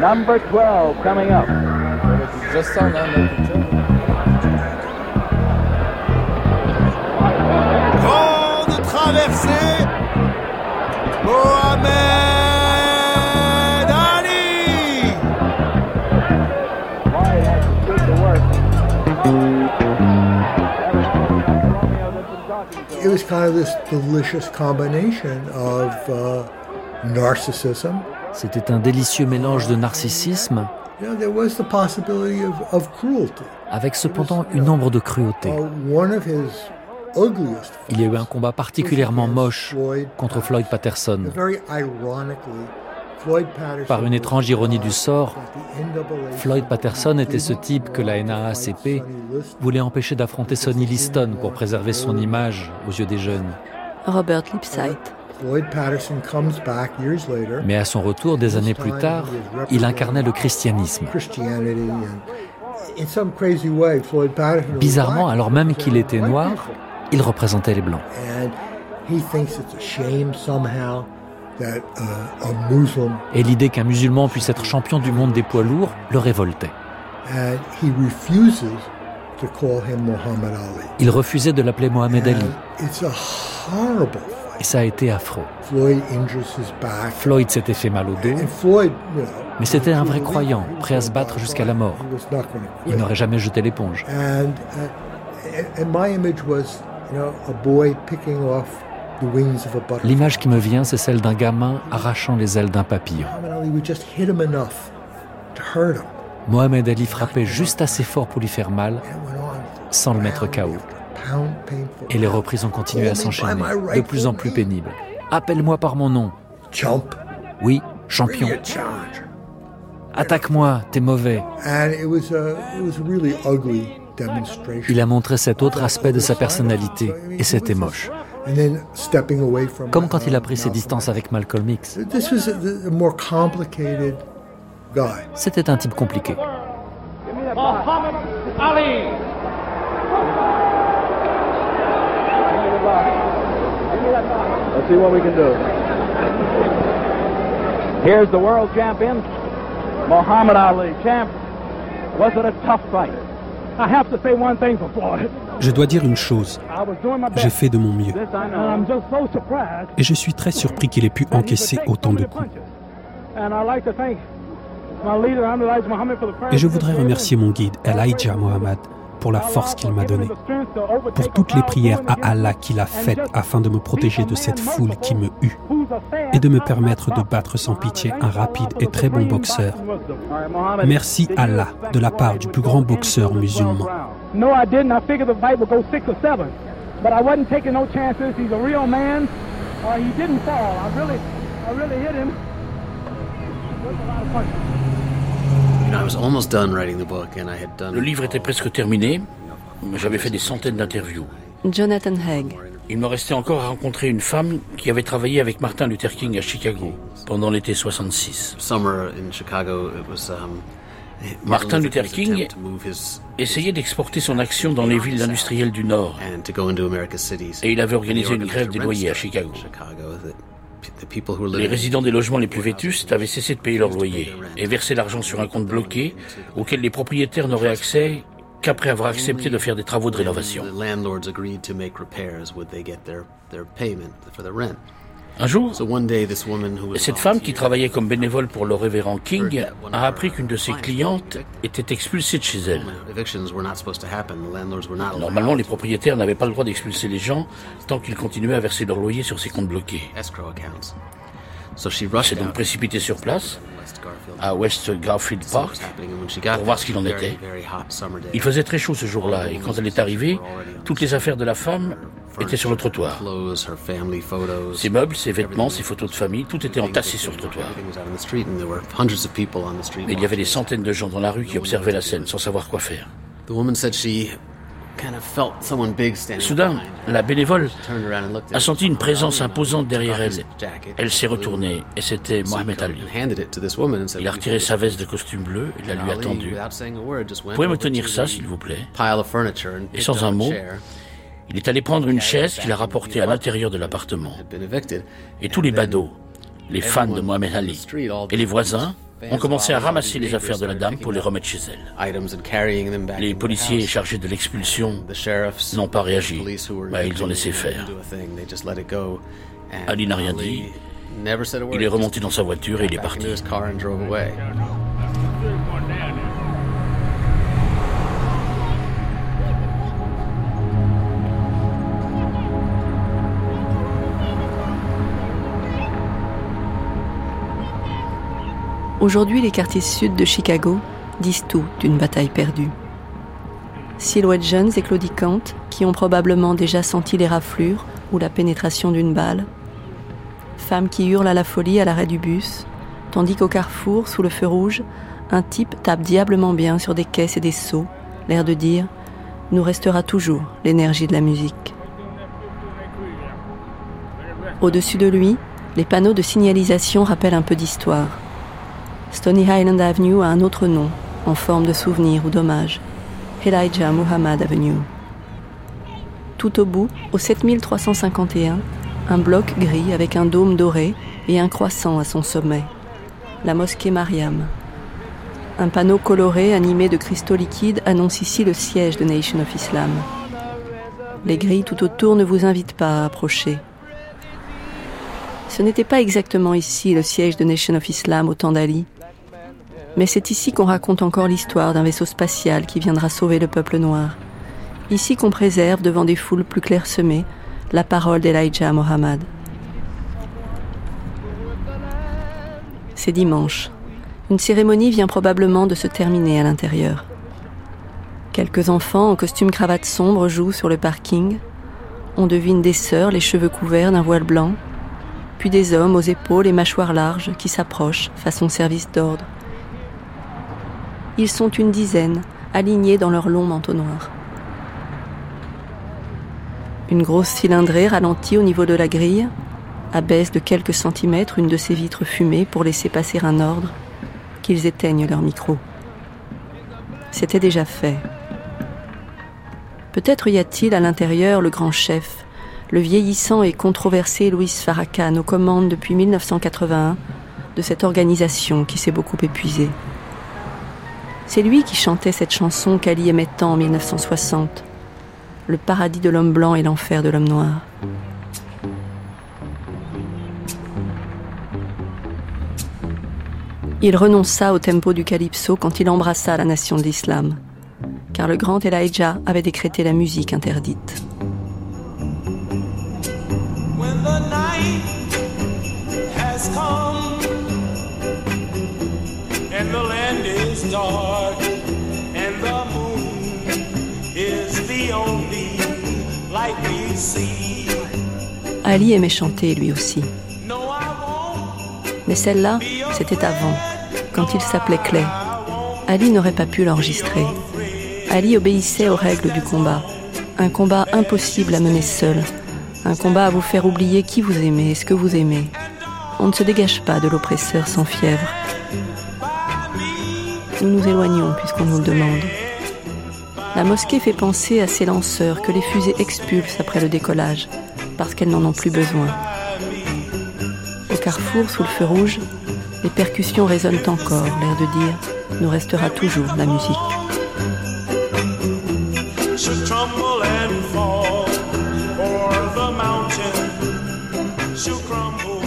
Number 12 coming up. Grande traversée. Mohamed Ali. Lloyd has to work. It was kind of this delicious combination of uh, narcissism. C'était un délicieux mélange de narcissisme You know, there was the possibility of, of cruelty. avec cependant une ombre de cruauté. Uh, one of his ugliest Il y a eu un combat particulièrement moche contre Floyd Patterson. Very ironically, Floyd Patterson Par une étrange ironie du sort, Floyd Patterson était ce type que la NAACP voulait empêcher d'affronter Sonny Liston pour préserver son image aux yeux des jeunes. Robert Lipsight. Floyd Patterson comes back years later. Mais à son retour, des années plus tard, il incarnait le christianisme. Bizarrement, alors même qu'il était noir, il représentait les Blancs. and he thinks it's a shame somehow that a Muslim Et l'idée qu'un musulman puisse être champion du monde des poids lourds le révoltait. and he refuses to call him Muhammad Ali. Il refusait de l'appeler Mohamed Ali. Et ça a été affreux. Floyd s'était fait mal au dos, mais c'était un vrai croyant, prêt à se battre jusqu'à la mort. Il n'aurait jamais jeté l'éponge. And, and my image was, you know, a boy picking off the wings of a butterfly. L'image qui me vient, c'est celle d'un gamin arrachant les ailes d'un papillon. Mohamed Ali frappait juste assez fort pour lui faire mal, sans le mettre KO. Et les reprises ont continué à s'enchaîner, de plus en plus pénibles. Appelle-moi par mon nom. Oui, champion. Attaque-moi, t'es mauvais. And it was a, it was a really ugly demonstration. Il a montré cet autre aspect de sa personnalité, et c'était moche. And then stepping away from Comme quand il a pris ses distances avec Malcolm X. This was a, a more complicated guy. C'était un type compliqué. Let's see what we can do. Here's the world champion, Muhammad Ali. Champ, was it a tough fight? I have to say one thing for Floyd. Je dois dire une chose, j'ai fait de mon mieux. This I know. I'm just so surprised. Et je suis très surpris qu'il ait pu encaisser autant de coups. And I'd like to thank my leader, Ahmed Elijah Muhammad, for the courage Et je voudrais remercier mon guide, Elijah Mohammed, pour la force qu'il m'a donnée, pour toutes les prières à Allah qu'il a faites afin de me protéger de cette foule qui me hue, et de me permettre de battre sans pitié un rapide et très bon boxeur. Merci Allah de la part du plus grand boxeur musulman. I really, hit him. There's a lot of. Le livre était presque terminé. J'avais fait des centaines d'interviews. Jonathan Haig. Il me restait encore à rencontrer une femme qui avait travaillé avec Martin Luther King à Chicago pendant l'été 66. Summer in Chicago, it was. Um, Martin Luther King attempt to move his essayait d'exporter son action dans les villes industrielles du Nord. and to go into America's cities. Et il avait And organisé he une organized grève des a loyers à Chicago. Les résidents des logements les plus vétustes avaient cessé de payer leur loyer et versaient l'argent sur un compte bloqué auquel les propriétaires n'auraient accès qu'après avoir accepté de faire des travaux de rénovation. Un jour, cette femme qui travaillait comme bénévole pour le révérend King a appris qu'une de ses clientes était expulsée de chez elle. Normalement, les propriétaires n'avaient pas le droit d'expulser les gens tant qu'ils continuaient à verser leur loyer sur ces comptes bloqués. Elle s'est donc précipitée sur place. À West Garfield Park, pour voir ce qu'il en était. Il faisait très chaud ce jour-là et quand elle est arrivée, toutes les affaires de la femme étaient sur le trottoir. Ses meubles, ses vêtements, ses photos de famille, tout était entassé sur le trottoir. Mais il y avait des centaines de gens dans la rue qui observaient la scène sans savoir quoi faire. Soudain, la bénévole a senti une présence imposante derrière elle. Elle s'est retournée et c'était Mohamed Ali. Il a retiré sa veste de costume bleu et la lui a tendue. Pouvez me tenir ça, s'il vous plaît? Et sans un mot. Il est allé prendre une chaise qu'il a rapportée à l'intérieur de l'appartement. Et tous les badauds, les fans de Mohamed Ali et les voisins On commençait à ramasser les affaires de la dame pour les remettre chez elle. Les policiers chargés de l'expulsion n'ont pas réagi. Bah, ils ont laissé faire. Ali n'a rien dit. Il est remonté dans sa voiture et il est parti. Aujourd'hui, les quartiers sud de Chicago disent tout d'une bataille perdue. Silhouettes jeunes et claudicantes qui ont probablement déjà senti les raflures ou la pénétration d'une balle. Femmes qui hurlent à la folie à l'arrêt du bus, tandis qu'au carrefour, sous le feu rouge, un type tape diablement bien sur des caisses et des seaux, l'air de dire Nous restera toujours l'énergie de la musique. Au-dessus de lui, les panneaux de signalisation rappellent un peu d'histoire. Stony Highland Avenue a un autre nom, en forme de souvenir ou d'hommage. Elijah Muhammad Avenue. Tout au bout, au 7351, un bloc gris avec un dôme doré et un croissant à son sommet. La mosquée Mariam. Un panneau coloré animé de cristaux liquides annonce ici le siège de Nation of Islam. Les grilles tout autour ne vous invitent pas à approcher. Ce n'était pas exactement ici le siège de Nation of Islam au temps d'Ali, mais c'est ici qu'on raconte encore l'histoire d'un vaisseau spatial qui viendra sauver le peuple noir. Ici qu'on préserve devant des foules plus clairsemées la parole d'Elijah Mohammed. C'est dimanche. Une cérémonie vient probablement de se terminer à l'intérieur. Quelques enfants en costume cravate sombre jouent sur le parking. On devine des sœurs, les cheveux couverts d'un voile blanc, puis des hommes aux épaules et mâchoires larges qui s'approchent façon service d'ordre. Ils sont une dizaine, alignés dans leur long manteau noir. Une grosse cylindrée ralentit au niveau de la grille, abaisse de quelques centimètres une de ses vitres fumées pour laisser passer un ordre, qu'ils éteignent leur micro. C'était déjà fait. Peut-être y a-t-il à l'intérieur le grand chef, le vieillissant et controversé Louis Farrakhan aux commandes depuis 1981 de cette organisation qui s'est beaucoup épuisée. C'est lui qui chantait cette chanson qu'Ali aimait tant en 1960. Le paradis de l'homme blanc et l'enfer de l'homme noir. Il renonça au tempo du calypso quand il embrassa la nation de l'islam, car le grand Elijah avait décrété la musique interdite. Ali aimait chanter lui aussi. Mais celle-là, c'était avant, quand il s'appelait Clay. Ali n'aurait pas pu l'enregistrer. Ali obéissait aux règles du combat. Un combat impossible à mener seul. Un combat à vous faire oublier qui vous aimez et ce que vous aimez. On ne se dégage pas de l'oppresseur sans fièvre. Nous nous éloignons puisqu'on nous le demande. La mosquée fait penser à ces lanceurs que les fusées expulsent après le décollage, parce qu'elles n'en ont plus besoin. Au carrefour, sous le feu rouge, les percussions résonnent encore, l'air de dire nous restera toujours la musique.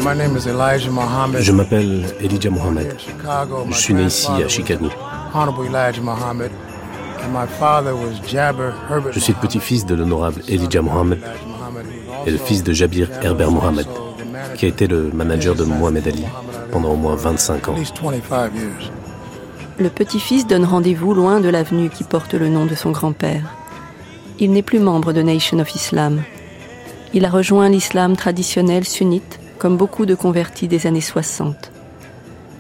Je m'appelle Elijah Mohammed. Je suis né ici à Chicago. Je suis le petit-fils de l'honorable Elijah Mohammed et le fils de Jabir Herbert Mohammed, qui a été le manager de Mohamed Ali pendant au moins 25 ans. Le petit-fils donne rendez-vous loin de l'avenue qui porte le nom de son grand-père. Il n'est plus membre de Nation of Islam. Il a rejoint l'islam traditionnel sunnite, comme beaucoup de convertis des années 60.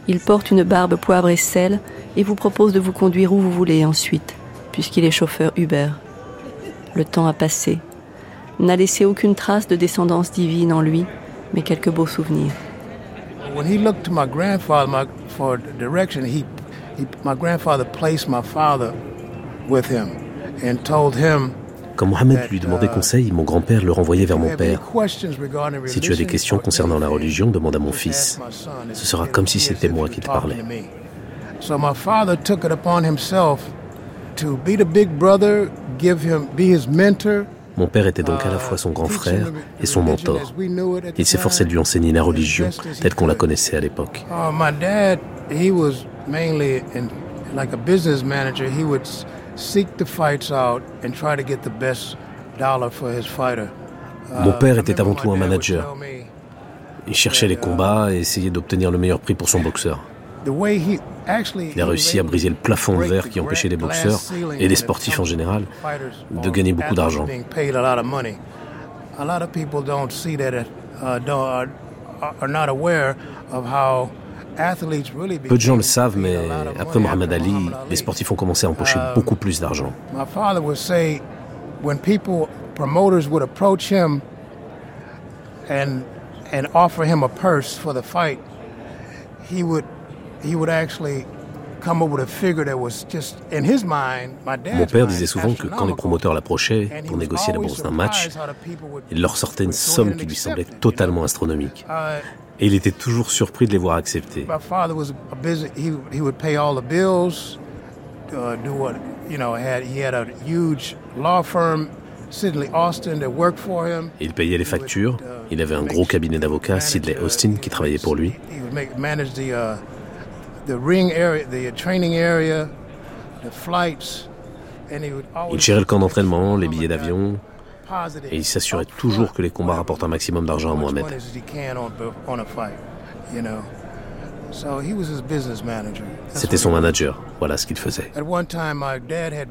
Il porte une barbe poivre et sel et vous propose de vous conduire où vous voulez ensuite puisqu'il est chauffeur Uber. Le temps a passé, n'a laissé aucune trace de descendance divine en lui, mais quelques beaux souvenirs. When he looked to my grandfather for direction, my grandfather placed my father with him and told him quand Mohamed lui demandait uh, conseil, mon grand-père le renvoyait vers mon père. Si tu as des questions concernant la religion, demande à mon fils. Ce sera comme si c'était moi qui te parlais. So my father took it upon himself to be the big brother, give him, be his mentor. Mon père était donc à la fois son grand frère et son mentor. Il s'efforçait de lui enseigner la religion telle qu'on la connaissait à l'époque. Uh, dad, he was mainly in, like a business manager. He would seek the fights out and try to get the best dollar for his fighter. Mon père était avant tout un manager. Il cherchait les combats et essayait d'obtenir le meilleur prix pour son boxeur. Il a réussi à briser le plafond de verre qui empêchait les boxeurs et les sportifs en général de gagner beaucoup d'argent. Peu de gens le savent, mais après Muhammad Ali, les sportifs ont commencé à empocher um, beaucoup plus d'argent. when people promoters would approach him and and offer him a purse for the fight, he would he would actually come up with a figure that was just in his mind. My Mon père disait souvent que quand les promoteurs l'approchaient pour négocier la bourse d'un match, il leur sortait une somme qui lui semblait totalement astronomique. Uh, Et il était toujours surpris de les voir accepter. My father was a busy. He he would pay all the bills, uh, do what you know. Had he had a huge law firm il payait les factures. Il avait un gros cabinet d'avocats, Sidley Austin, qui travaillait pour lui. Il gérait le camp d'entraînement, les billets d'avion, et il s'assurait toujours que les combats rapportent un maximum d'argent à Mohamed. C'était son manager, voilà ce qu'il faisait.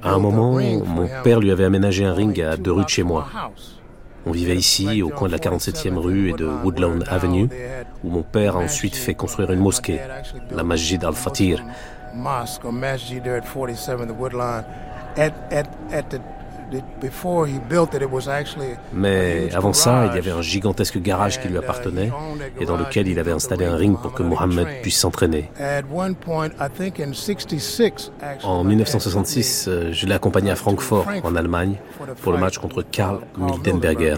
À un moment, mon père lui avait aménagé un ring à deux rues de chez moi. On vivait ici, au coin de la 47e rue et de Woodland Avenue, où mon père a ensuite fait construire une mosquée, la Masjid al-Fatir. Mais avant ça, il y avait un gigantesque garage qui lui appartenait et dans lequel il avait installé un ring pour que Mohammed puisse s'entraîner. En 1966, euh, je l'ai accompagné à Francfort, en Allemagne, pour le match contre Karl Miltenberger.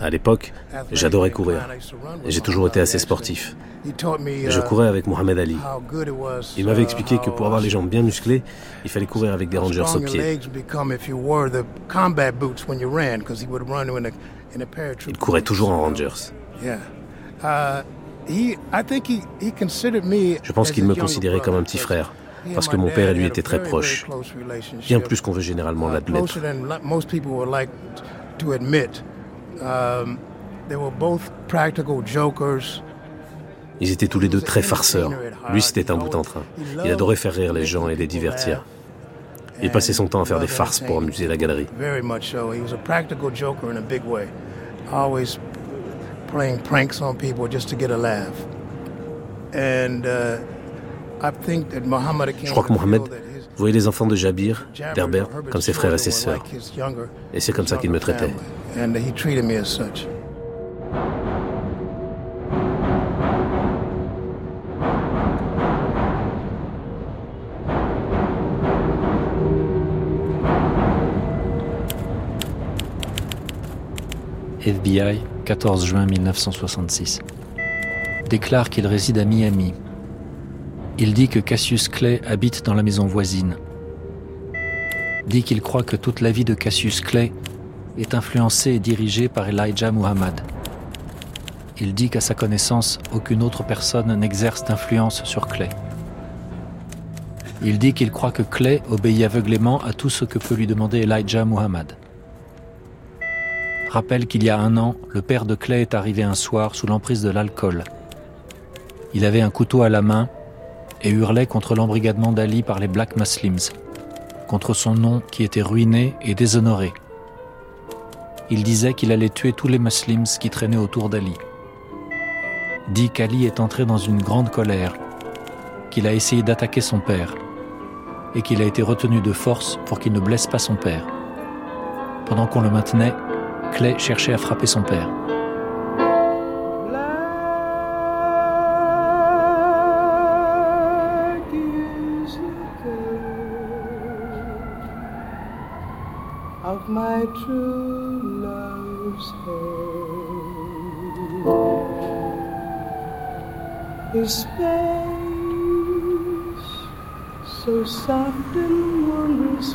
À l'époque, j'adorais courir. J'ai toujours été assez sportif. Je uh, courais avec Mohamed Ali. Il m'avait expliqué que pour avoir les jambes bien musclées, il fallait courir avec des rangers aux pieds. Il courait toujours en rangers. Uh, Je pense qu'il me considérait comme un petit frère parce que mon père et lui étaient très proches, bien plus qu'on veut généralement l'admettre. Um, Ils étaient tous les deux très farceurs. Lui, c'était un bout en train. Il adorait faire rire les gens et les divertir. Il passait son temps à faire des farces pour amuser la galerie. Je crois que Mohamed voyait les enfants de Jabir, d'Herbert, comme ses frères et ses sœurs. Et c'est comme ça qu'il me traitait. FBI, 14 juin 1966. Déclare qu'il réside à Miami, il dit que Cassius Clay habite dans la maison voisine. Dit qu'il croit que toute la vie de Cassius Clay est influencée et dirigée par Elijah Muhammad. Il dit qu'à sa connaissance, aucune autre personne n'exerce d'influence sur Clay. Il dit qu'il croit que Clay obéit aveuglément à tout ce que peut lui demander Elijah Muhammad. Rappelle qu'il y a un an, le père de Clay est arrivé un soir sous l'emprise de l'alcool. Il avait un couteau à la main et hurlait contre l'embrigadement d'Ali par les Black Muslims, contre son nom qui était ruiné et déshonoré. Il disait qu'il allait tuer tous les Muslims qui traînaient autour d'Ali. Dit qu'Ali est entré dans une grande colère, qu'il a essayé d'attaquer son père et qu'il a été retenu de force pour qu'il ne blesse pas son père. Pendant qu'on le maintenait, Clay cherchait à frapper son père. True love's home. is space so soft and wondrous.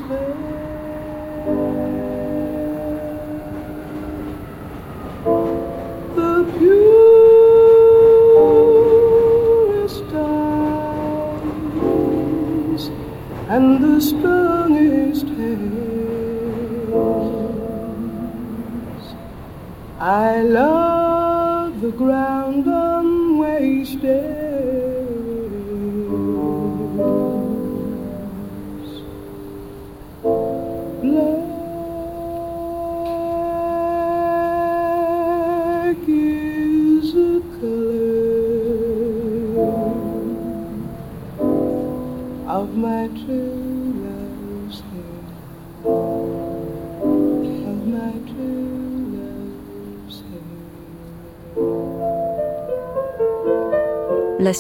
The eyes and the strongest I love the ground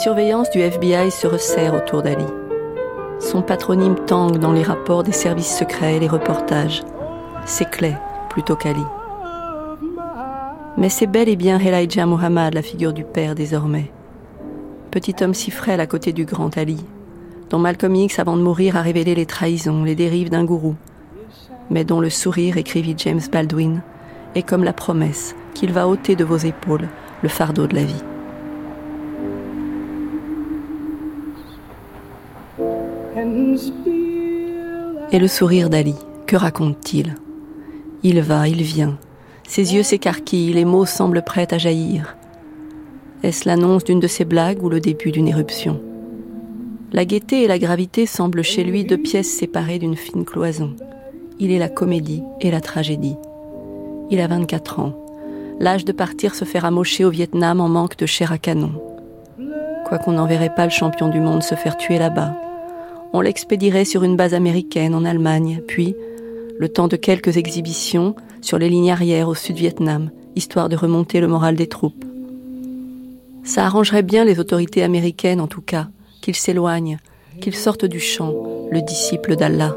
surveillance du FBI se resserre autour d'Ali. Son patronyme tangue dans les rapports des services secrets et les reportages. C'est Clay plutôt qu'Ali. Mais c'est bel et bien Elijah Muhammad, la figure du père désormais. Petit homme si frêle à côté du grand Ali, dont Malcolm X, avant de mourir, a révélé les trahisons, les dérives d'un gourou, mais dont le sourire, écrivit James Baldwin, est comme la promesse qu'il va ôter de vos épaules le fardeau de la vie. Et le sourire d'Ali, que raconte-t-il? Il va, il vient. Ses yeux s'écarquillent, les mots semblent prêts à jaillir. Est-ce l'annonce d'une de ses blagues ou le début d'une éruption? La gaieté et la gravité semblent chez lui deux pièces séparées d'une fine cloison. Il est la comédie et la tragédie. Il a 24 ans. L'âge de partir se faire amocher au Vietnam en manque de chair à canon. Quoiqu'on n'enverrait pas le champion du monde se faire tuer là-bas, on l'expédierait sur une base américaine en Allemagne, puis, le temps de quelques exhibitions, sur les lignes arrières au sud-Vietnam, histoire de remonter le moral des troupes. Ça arrangerait bien les autorités américaines, en tout cas, qu'il s'éloigne, qu'il sorte du champ, le disciple d'Allah.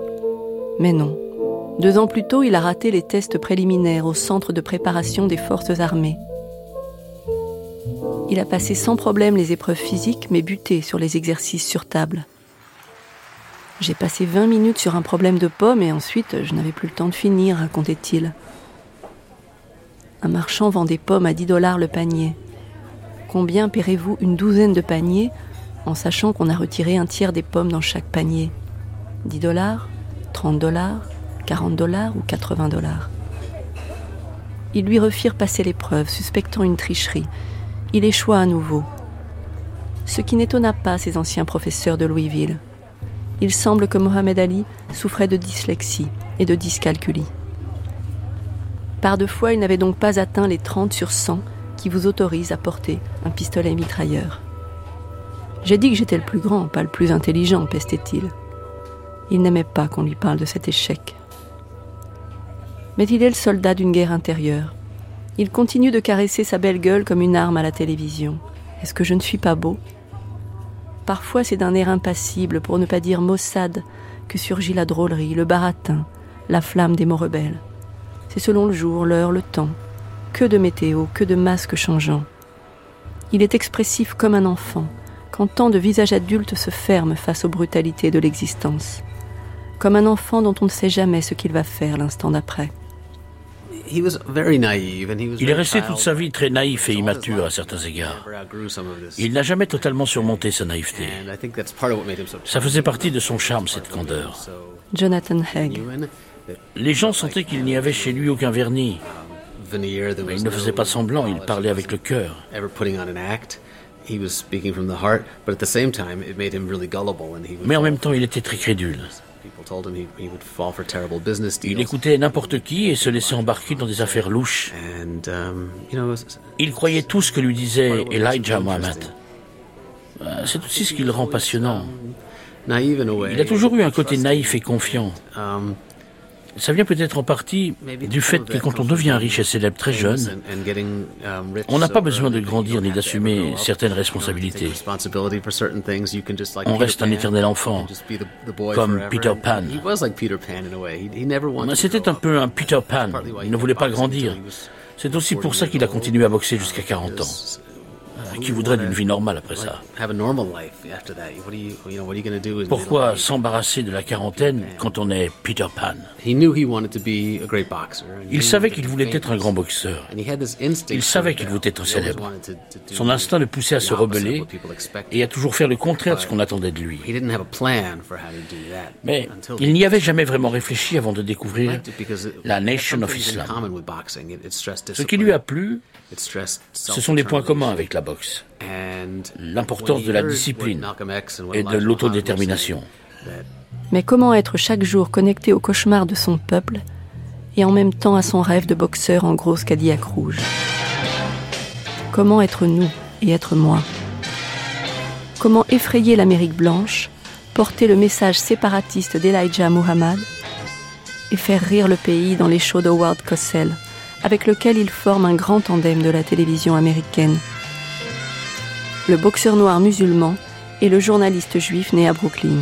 Mais non. Deux ans plus tôt, il a raté les tests préliminaires au centre de préparation des forces armées. Il a passé sans problème les épreuves physiques, mais buté sur les exercices sur table. J'ai passé 20 minutes sur un problème de pommes et ensuite je n'avais plus le temps de finir, racontait-il. Un marchand vend des pommes à 10 dollars le panier. Combien paierez-vous une douzaine de paniers en sachant qu'on a retiré un tiers des pommes dans chaque panier? 10 dollars 30 dollars 40 dollars ou 80 dollars? Ils lui refirent passer l'épreuve, suspectant une tricherie. Il échoua à nouveau. Ce qui n'étonna pas ses anciens professeurs de Louisville il semble que Mohamed Ali souffrait de dyslexie et de dyscalculie. Par deux fois, il n'avait donc pas atteint les 30 sur 100 qui vous autorisent à porter un pistolet mitrailleur. J'ai dit que j'étais le plus grand, pas le plus intelligent, pestait-il. Il, n'aimait pas qu'on lui parle de cet échec. Mais il est le soldat d'une guerre intérieure. Il continue de caresser sa belle gueule comme une arme à la télévision. Est-ce que je ne suis pas beau? Parfois c'est d'un air impassible, pour ne pas dire maussade, que surgit la drôlerie, le baratin, la flamme des mots rebelles. C'est selon le jour, l'heure, le temps. Que de météo, que de masques changeants. Il est expressif comme un enfant, quand tant de visages adultes se ferment face aux brutalités de l'existence. Comme un enfant dont on ne sait jamais ce qu'il va faire l'instant d'après. Il est resté toute sa vie très naïf et immature à certains égards. Il n'a jamais totalement surmonté sa naïveté. Ça faisait partie de son charme, cette candeur. Jonathan Haig. Les gens sentaient qu'il n'y avait chez lui aucun vernis. Mais il ne faisait pas semblant, il parlait avec le cœur. Mais en même temps, il était très crédule. Il écoutait n'importe qui et se laissait embarquer dans des affaires louches. Um, il croyait tout ce que lui disait Elijah Muhammad. Euh, c'est aussi ce qui le rend passionnant. Il a toujours eu un côté naïf et confiant. Um, ça vient peut-être en partie du fait que quand on devient riche et célèbre très jeune, on n'a pas besoin de grandir ni d'assumer certaines responsabilités. On reste un éternel enfant, comme Peter Pan. C'était un peu un Peter Pan. Il ne voulait pas grandir. C'est aussi pour ça qu'il a continué à boxer jusqu'à 40 ans. Qui voudrait d'une vie normale après ça. Pourquoi s'embarrasser de la quarantaine quand on est Peter Pan? Il savait qu'il voulait être un grand boxeur. Il savait qu'il voulait être célèbre. Son instinct le poussait à se rebeller et à toujours faire le contraire de ce qu'on attendait de lui. Mais il n'y avait jamais vraiment réfléchi avant de découvrir la Nation of Islam. Ce qui lui a plu, ce sont les points communs avec la boxe. L'importance de la discipline et de l'autodétermination. Mais comment être chaque jour connecté au cauchemar de son peuple et en même temps à son rêve de boxeur en grosse Cadillac rouge? Comment être nous et être moi? Comment effrayer l'Amérique blanche, porter le message séparatiste d'Elijah Muhammad et faire rire le pays dans les shows d'Howard Cosell avec lequel il forme un grand tandem de la télévision américaine? Le boxeur noir musulman et le journaliste juif né à Brooklyn.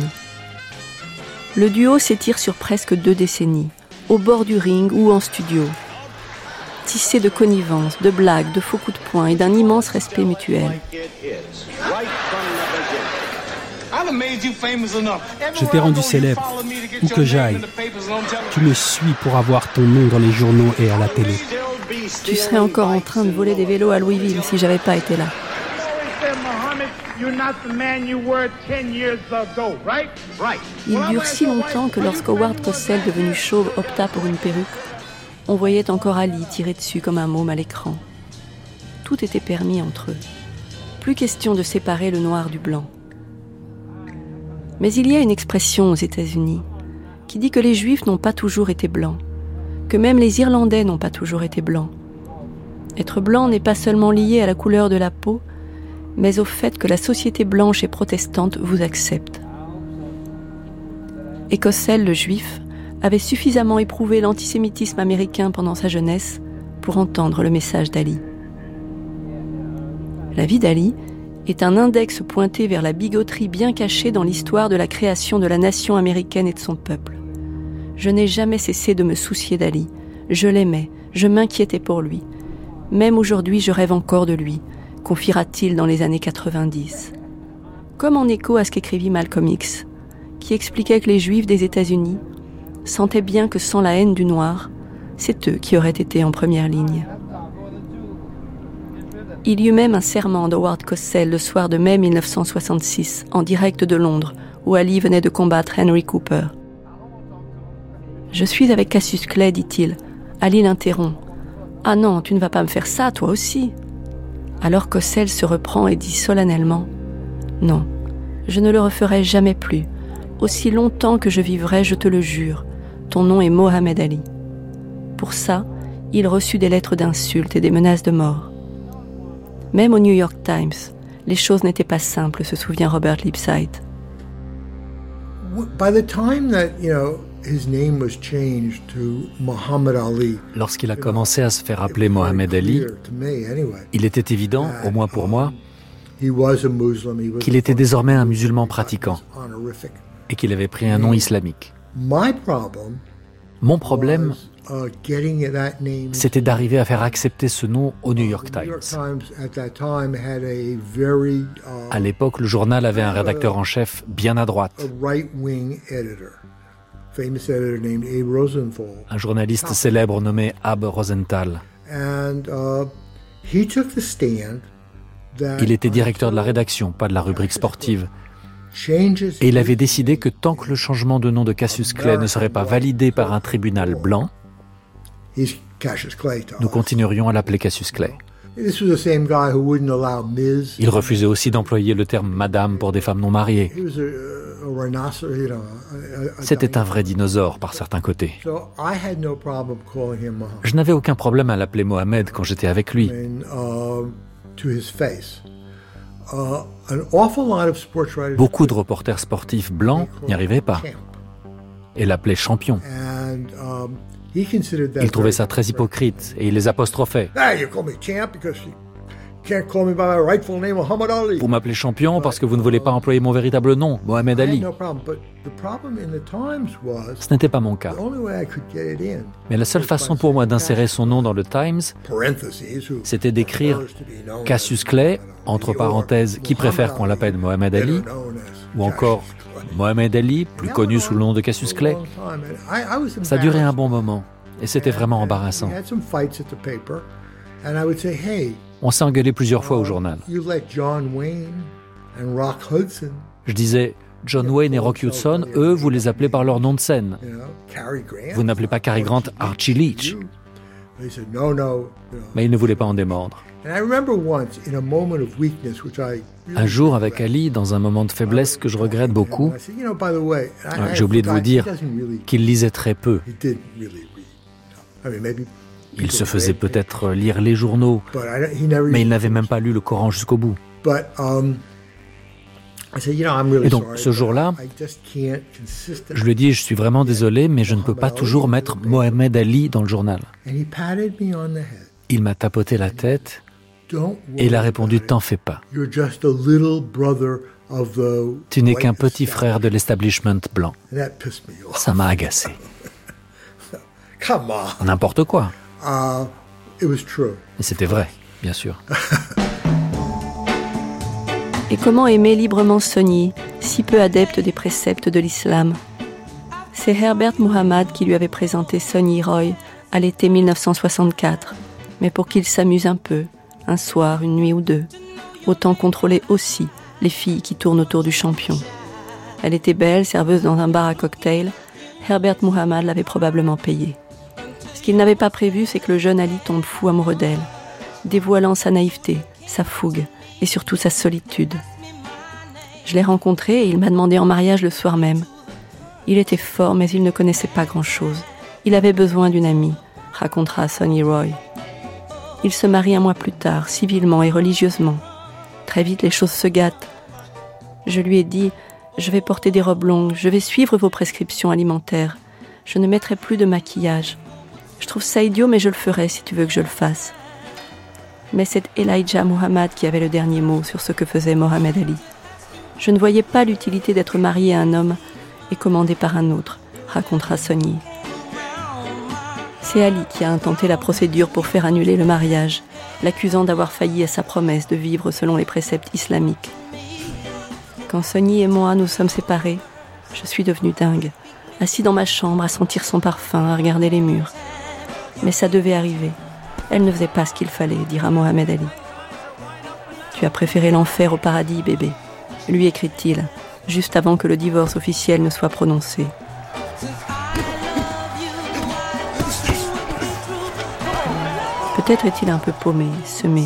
Le duo s'étire sur presque deux décennies, au bord du ring ou en studio. Tissé de connivence, de blagues, de faux coups de poing et d'un immense respect mutuel. Je t'ai rendu célèbre. Où que j'aille, tu me suis pour avoir ton nom dans les journaux et à la télé. Tu serais encore en train de voler des vélos à Louisville si j'avais pas été là. Il dure si longtemps que lorsque Howard Cosell, devenu chauve, opta pour une perruque, on voyait encore Ali tirer dessus comme un môme à l'écran. Tout était permis entre eux. Plus question de séparer le noir du blanc. Mais il y a une expression aux États-Unis qui dit que les Juifs n'ont pas toujours été blancs, que même les Irlandais n'ont pas toujours été blancs. Être blanc n'est pas seulement lié à la couleur de la peau, mais au fait que la société blanche et protestante vous accepte. Écossel, le juif, avait suffisamment éprouvé l'antisémitisme américain pendant sa jeunesse pour entendre le message d'Ali. La vie d'Ali est un index pointé vers la bigoterie bien cachée dans l'histoire de la création de la nation américaine et de son peuple. Je n'ai jamais cessé de me soucier d'Ali. Je l'aimais, je m'inquiétais pour lui. Même aujourd'hui, je rêve encore de lui, confiera-t-il dans les années 90. Comme en écho à ce qu'écrivit Malcolm X, qui expliquait que les Juifs des États-Unis sentaient bien que sans la haine du noir, c'est eux qui auraient été en première ligne. Il y eut même un serment d'Howard Cosell le soir de mai 1966, en direct de Londres, où Ali venait de combattre Henry Cooper. Je suis avec Cassius Clay, dit-il. Ali l'interrompt. Ah non, tu ne vas pas me faire ça, toi aussi. Alors Cosell se reprend et dit solennellement Non, je ne le referai jamais plus. Aussi longtemps que je vivrai, je te le jure. Ton nom est Mohamed Ali. Pour ça, il reçut des lettres d'insultes et des menaces de mort. Même au New York Times, les choses n'étaient pas simples, se souvient Robert Lipside. Lorsqu'il a commencé à se faire appeler Mohamed Ali, il était évident, au moins pour moi, qu'il était désormais un musulman pratiquant et qu'il avait pris un nom islamique. Mon problème Uh, c'était d'arriver à faire accepter ce nom au New York Times. À l'époque, le journal avait un rédacteur en chef bien à droite. Un journaliste célèbre nommé Ab Rosenthal. Uh, il était directeur de la rédaction, pas de la rubrique sportive. Et il avait décidé que tant que le changement de nom de Cassius Clay ne serait pas validé par un tribunal blanc, nous continuerions à l'appeler Cassius Clay. Il refusait aussi d'employer le terme madame pour des femmes non mariées. C'était un vrai dinosaure par certains côtés. Je n'avais aucun problème à l'appeler Mohamed quand j'étais avec lui. Uh, uh, Beaucoup de reporters sportifs blancs n'y arrivaient pas et l'appelaient champion. Il trouvait ça très hypocrite et il les apostrophait. Vous m'appelez champion parce que vous ne voulez pas employer mon véritable nom, Mohamed Ali. Ce n'était pas mon cas. Mais la seule façon pour moi d'insérer son nom dans le Times, c'était d'écrire Cassius Clay, entre parenthèses, qui préfère qu'on l'appelle Mohamed Ali, ou encore Mohamed Ali, plus connu sous le nom de Cassius Clay. Ça durait un bon moment, et c'était vraiment embarrassant. On s'est engueulé plusieurs fois au journal. Je disais, John Wayne et Rock Hudson, eux, vous les appelez par leur nom de scène. Vous n'appelez pas Cary Grant Archie Leach. Mais ils ne voulaient pas en démordre. Un jour, avec Ali, dans un moment de faiblesse que je regrette beaucoup, j'ai oublié de vous dire qu'il lisait très peu. Il se faisait peut-être lire les journaux, mais il n'avait même pas lu le Coran jusqu'au bout. Et donc, ce jour-là, je lui dis, je suis vraiment désolé, mais je ne peux pas toujours mettre Mohamed Ali dans le journal. Il m'a tapoté la tête et il a répondu, t'en fais pas. Tu n'es qu'un petit frère de l'establishment blanc. Ça m'a agacé. N'importe quoi. Uh, Et c'était vrai, bien sûr. Et comment aimer librement Sonny, si peu adepte des préceptes de l'islam? C'est Herbert Muhammad qui lui avait présenté Sonny Roy à l'été 1964, mais pour qu'il s'amuse un peu, un soir, une nuit ou deux. Autant contrôler aussi les filles qui tournent autour du champion. Elle était belle, serveuse dans un bar à cocktail. Herbert Muhammad l'avait probablement payée. Ce qu'il n'avait pas prévu, c'est que le jeune Ali tombe fou amoureux d'elle, dévoilant sa naïveté, sa fougue et surtout sa solitude. Je l'ai rencontré et il m'a demandé en mariage le soir même. Il était fort, mais il ne connaissait pas grand-chose. Il avait besoin d'une amie, racontera Sonny Roy. Il se marie un mois plus tard, civilement et religieusement. Très vite, les choses se gâtent. Je lui ai dit Je vais porter des robes longues, je vais suivre vos prescriptions alimentaires, je ne mettrai plus de maquillage. Je trouve ça idiot, mais je le ferai si tu veux que je le fasse. Mais c'est Elijah Muhammad qui avait le dernier mot sur ce que faisait Mohamed Ali. Je ne voyais pas l'utilité d'être marié à un homme et commandé par un autre, racontera Sonny. C'est Ali qui a intenté la procédure pour faire annuler le mariage, l'accusant d'avoir failli à sa promesse de vivre selon les préceptes islamiques. Quand Sonny et moi nous sommes séparés, je suis devenu dingue, assis dans ma chambre à sentir son parfum, à regarder les murs. Mais ça devait arriver. Elle ne faisait pas ce qu'il fallait, dira Mohamed Ali. Tu as préféré l'enfer au paradis, bébé, lui écrit-il, juste avant que le divorce officiel ne soit prononcé. Peut-être est-il un peu paumé, semé,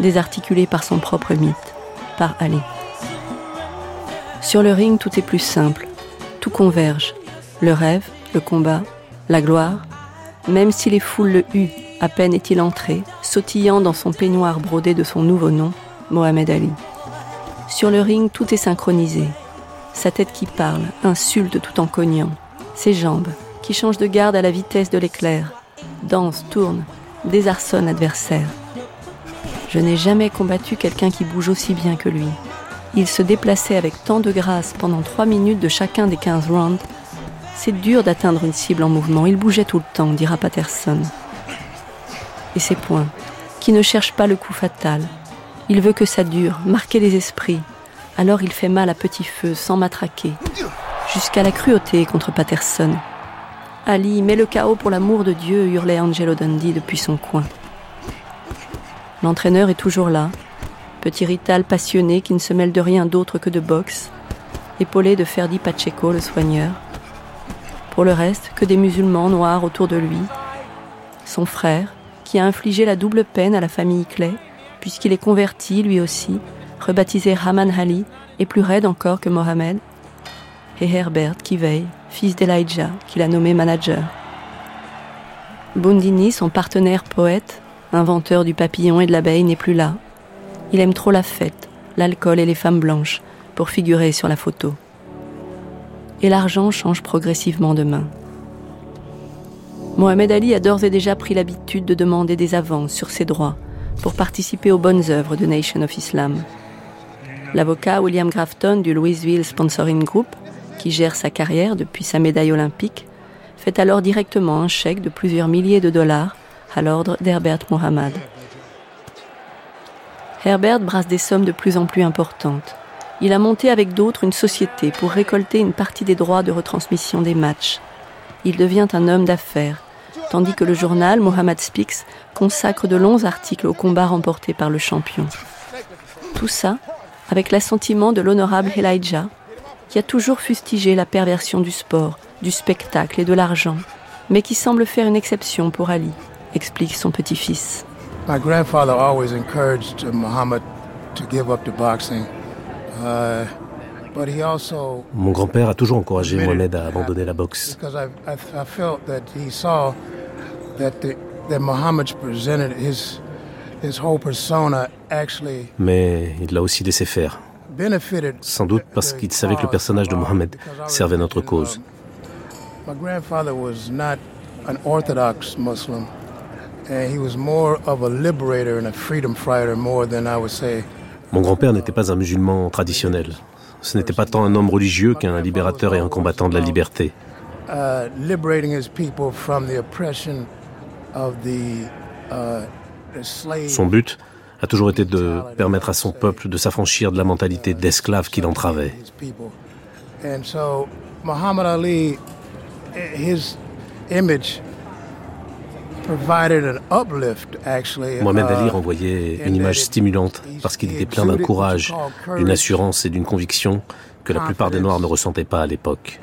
désarticulé par son propre mythe, par Ali. Sur le ring, tout est plus simple, tout converge. Le rêve, le combat, la gloire, même si les foules le huent, à peine est-il entré, sautillant dans son peignoir brodé de son nouveau nom, Mohamed Ali. Sur le ring, tout est synchronisé. Sa tête qui parle, insulte tout en cognant. Ses jambes, qui changent de garde à la vitesse de l'éclair, dansent, tournent, désarçonnent l'adversaire. Je n'ai jamais combattu quelqu'un qui bouge aussi bien que lui. Il se déplaçait avec tant de grâce pendant trois minutes de chacun des 15 rounds c'est dur d'atteindre une cible en mouvement. Il bougeait tout le temps, dira Patterson. Et ses points, qui ne cherchent pas le coup fatal. Il veut que ça dure, marquer les esprits. Alors il fait mal à petit feu, sans matraquer. Jusqu'à la cruauté contre Patterson. Ali, mets le chaos pour l'amour de Dieu, hurlait Angelo Dundee depuis son coin. L'entraîneur est toujours là, petit rital passionné qui ne se mêle de rien d'autre que de boxe, épaulé de Ferdi Pacheco, le soigneur. Pour le reste, que des musulmans noirs autour de lui. Son frère, qui a infligé la double peine à la famille Clay, puisqu'il est converti lui aussi, rebaptisé Haman Ali, et plus raide encore que Mohamed. Et Herbert qui veille, fils d'Elijah, qu'il a nommé manager. Bundini, son partenaire poète, inventeur du papillon et de l'abeille, n'est plus là. Il aime trop la fête, l'alcool et les femmes blanches pour figurer sur la photo et l'argent change progressivement de main. Mohamed Ali a d'ores et déjà pris l'habitude de demander des avances sur ses droits, pour participer aux bonnes œuvres de Nation of Islam. L'avocat William Grafton du Louisville Sponsoring Group, qui gère sa carrière depuis sa médaille olympique, fait alors directement un chèque de plusieurs milliers de dollars à l'ordre d'Herbert Mohammad. Herbert brasse des sommes de plus en plus importantes. Il a monté avec d'autres une société pour récolter une partie des droits de retransmission des matchs. Il devient un homme d'affaires, tandis que le journal Mohammed Speaks consacre de longs articles au combat remporté par le champion. Tout ça avec l'assentiment de l'honorable Elijah, qui a toujours fustigé la perversion du sport, du spectacle et de l'argent, mais qui semble faire une exception pour Ali, explique son petit-fils. My grandfather always encouraged Muhammad to give up the boxing. Uh, but he also Mon grand-père a toujours encouragé Mohamed à abandonner la boxe. because I, I, I felt that he saw that the, that Muhammad presented his his whole persona actually Mais il l'a aussi laissé faire. Sans doute parce qu'il savait que le personnage de Mohamed servait notre cause. My grandfather was not an orthodox Muslim, and he was more of a liberator and a freedom fighter more than I would say. Mon grand-père n'était pas un musulman traditionnel. Ce n'était pas tant un homme religieux qu'un libérateur et un combattant de la liberté. Uh, liberating his people from the oppression of the, uh. Son but a toujours été de permettre à son peuple de s'affranchir de la mentalité d'esclave qui l'entravait. Muhammad Ali, his image provided an uplift actually. Mohamed uh, Ali renvoyait une image stimulante parce qu'il était plein d'un courage, d'une assurance et d'une conviction que la plupart des Noirs ne ressentaient pas à l'époque.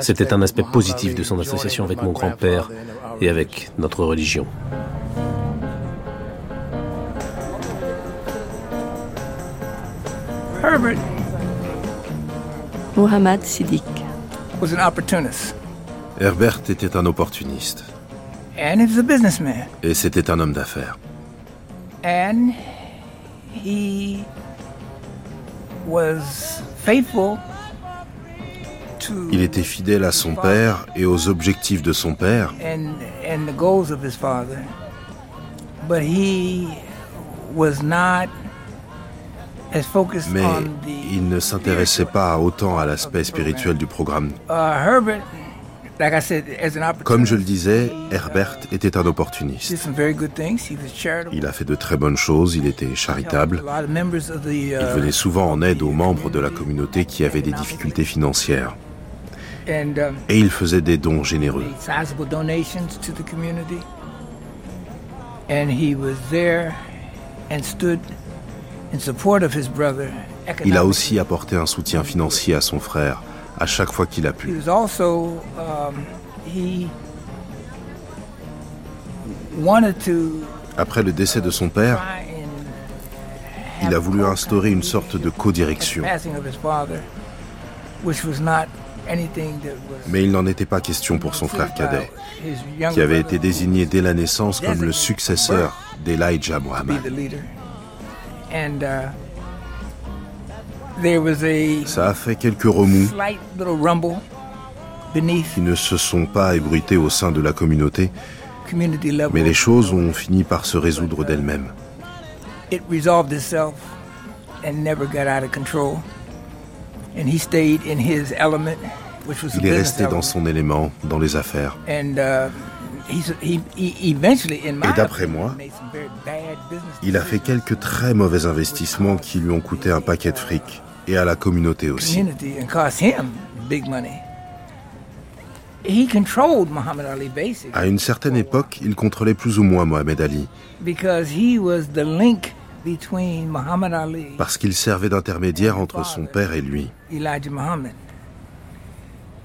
C'était un aspect positif de son association avec mon grand-père et avec notre religion. Herbert Muhammad Siddiq. was an opportunist, Herbert était un opportuniste and he was a businessman, et c'était un homme d'affaires. and he was faithful Il était fidèle à son père et aux objectifs de son père, mais il ne s'intéressait pas autant à l'aspect spirituel du programme. Uh, Comme je le disais, Herbert était un opportuniste. Il a fait de très bonnes choses, il était charitable, il Uh, venait souvent en aide aux membres de la communauté qui avaient des difficultés financières, et il faisait des dons généreux. made sizable donations to the community. And he was there and stood in support of his brother. Il a aussi apporté un soutien financier à son frère à chaque fois qu'il a pu. um, Après le décès de son père, il a voulu instaurer une sorte de codirection. Mais il n'en était pas question pour son frère cadet, qui avait été désigné dès la naissance comme le successeur d'Elijah Muhammad. uh, Ça a fait quelques remous qui ne se sont pas ébruités au sein de la communauté, mais les choses ont fini par se résoudre d'elles-mêmes. Il est resté dans element. son élément, dans les affaires. And uh, he's, he, he eventually, in my Et d'après moi, made some very bad business Il a fait quelques très mauvais investissements qui lui ont coûté un paquet de fric, et à la communauté aussi. À une certaine époque, il contrôlait plus ou moins Mohamed Ali, parce qu'il servait d'intermédiaire entre son père et lui. Elijah Muhammad.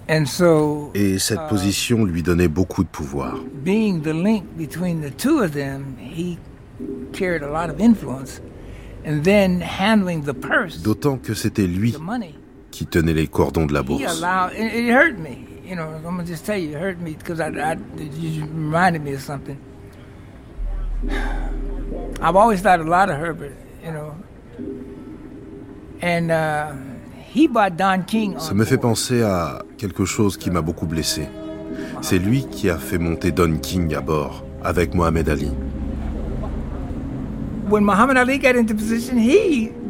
And so, Et cette position lui donnait beaucoup de pouvoir. being the link between the two of them, he carried a lot of influence. And then handling the purse, D'autant que c'était lui qui tenait les cordons de la bourse. I've always thought a lot of Herbert, you know, and uh, Ça me fait penser à quelque chose qui m'a beaucoup blessé. C'est lui qui a fait monter Don King à bord avec Mohamed Ali.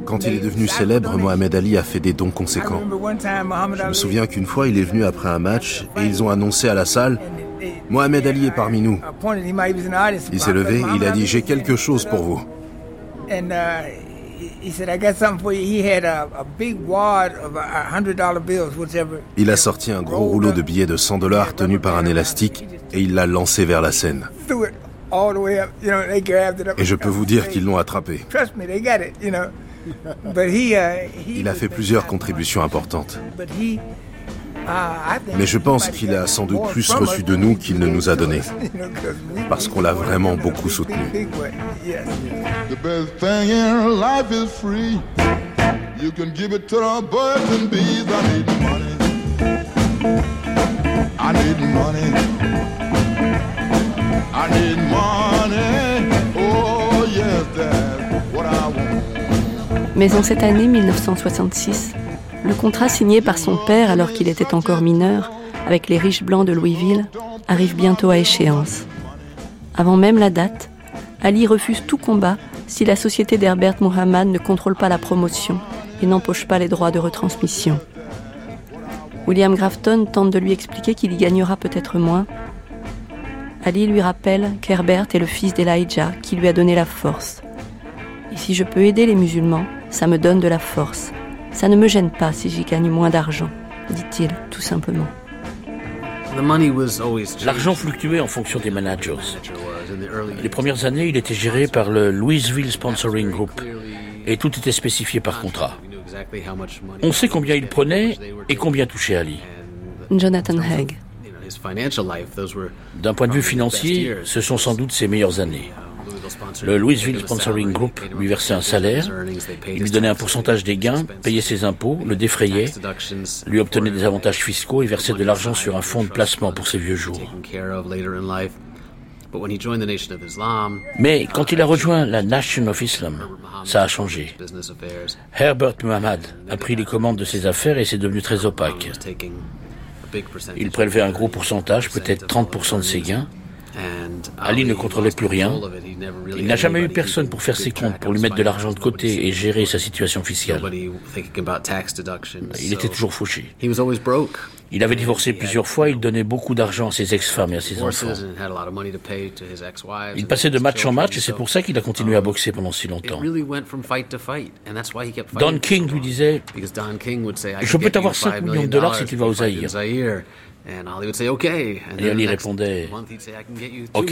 Quand il est devenu célèbre, Mohamed Ali a fait des dons conséquents. Je me souviens qu'une fois, il est venu après un match et ils ont annoncé à la salle Mohamed Ali est parmi nous. Il s'est levé, il a dit J'ai quelque chose pour vous. Il a sorti un gros rouleau de billets de 100 dollars tenu par un élastique et il l'a lancé vers la scène. Et je peux vous dire qu'ils l'ont attrapé. Il a fait plusieurs contributions importantes. Mais je pense qu'il a sans doute plus reçu de nous qu'il ne nous a donné. Parce qu'on l'a vraiment beaucoup soutenu. Mais en cette année 1966, le contrat signé par son père alors qu'il était encore mineur avec les riches blancs de Louisville arrive bientôt à échéance. Avant même la date, Ali refuse tout combat si la société d'Herbert Mohammad ne contrôle pas la promotion et n'empoche pas les droits de retransmission. William Grafton tente de lui expliquer qu'il y gagnera peut-être moins. Ali lui rappelle qu'Herbert est le fils d'Elijah qui lui a donné la force. Et si je peux aider les musulmans, ça me donne de la force. Ça ne me gêne pas si j'y gagne moins d'argent, dit-il tout simplement. L'argent fluctuait en fonction des managers. Les premières années, il était géré par le Louisville Sponsoring Group et tout était spécifié par contrat. On sait combien il prenait et combien touchait Ali. Jonathan Haig. D'un point de vue financier, ce sont sans doute ses meilleures années. Le Louisville Sponsoring Group lui versait un salaire, il lui donnait un pourcentage des gains, payait ses impôts, le défrayait, lui obtenait des avantages fiscaux et versait de l'argent sur un fonds de placement pour ses vieux jours. Mais quand il a rejoint la Nation of Islam, ça a changé. Herbert Muhammad a pris les commandes de ses affaires et c'est devenu très opaque. Il prélevait un gros pourcentage, peut-être 30% de ses gains, Ali ne contrôlait plus rien. Il n'a jamais eu personne pour faire ses comptes, pour lui mettre de l'argent de côté et gérer sa situation fiscale. Il était toujours fauché. Il avait divorcé plusieurs fois, il donnait beaucoup d'argent à ses ex-femmes et à ses enfants. Il passait de match en match et c'est pour ça qu'il a continué à boxer pendant si longtemps. Don King lui disait Je peux t'avoir 5 millions de dollars si tu vas aux Zaïre. Et Ali répondait OK.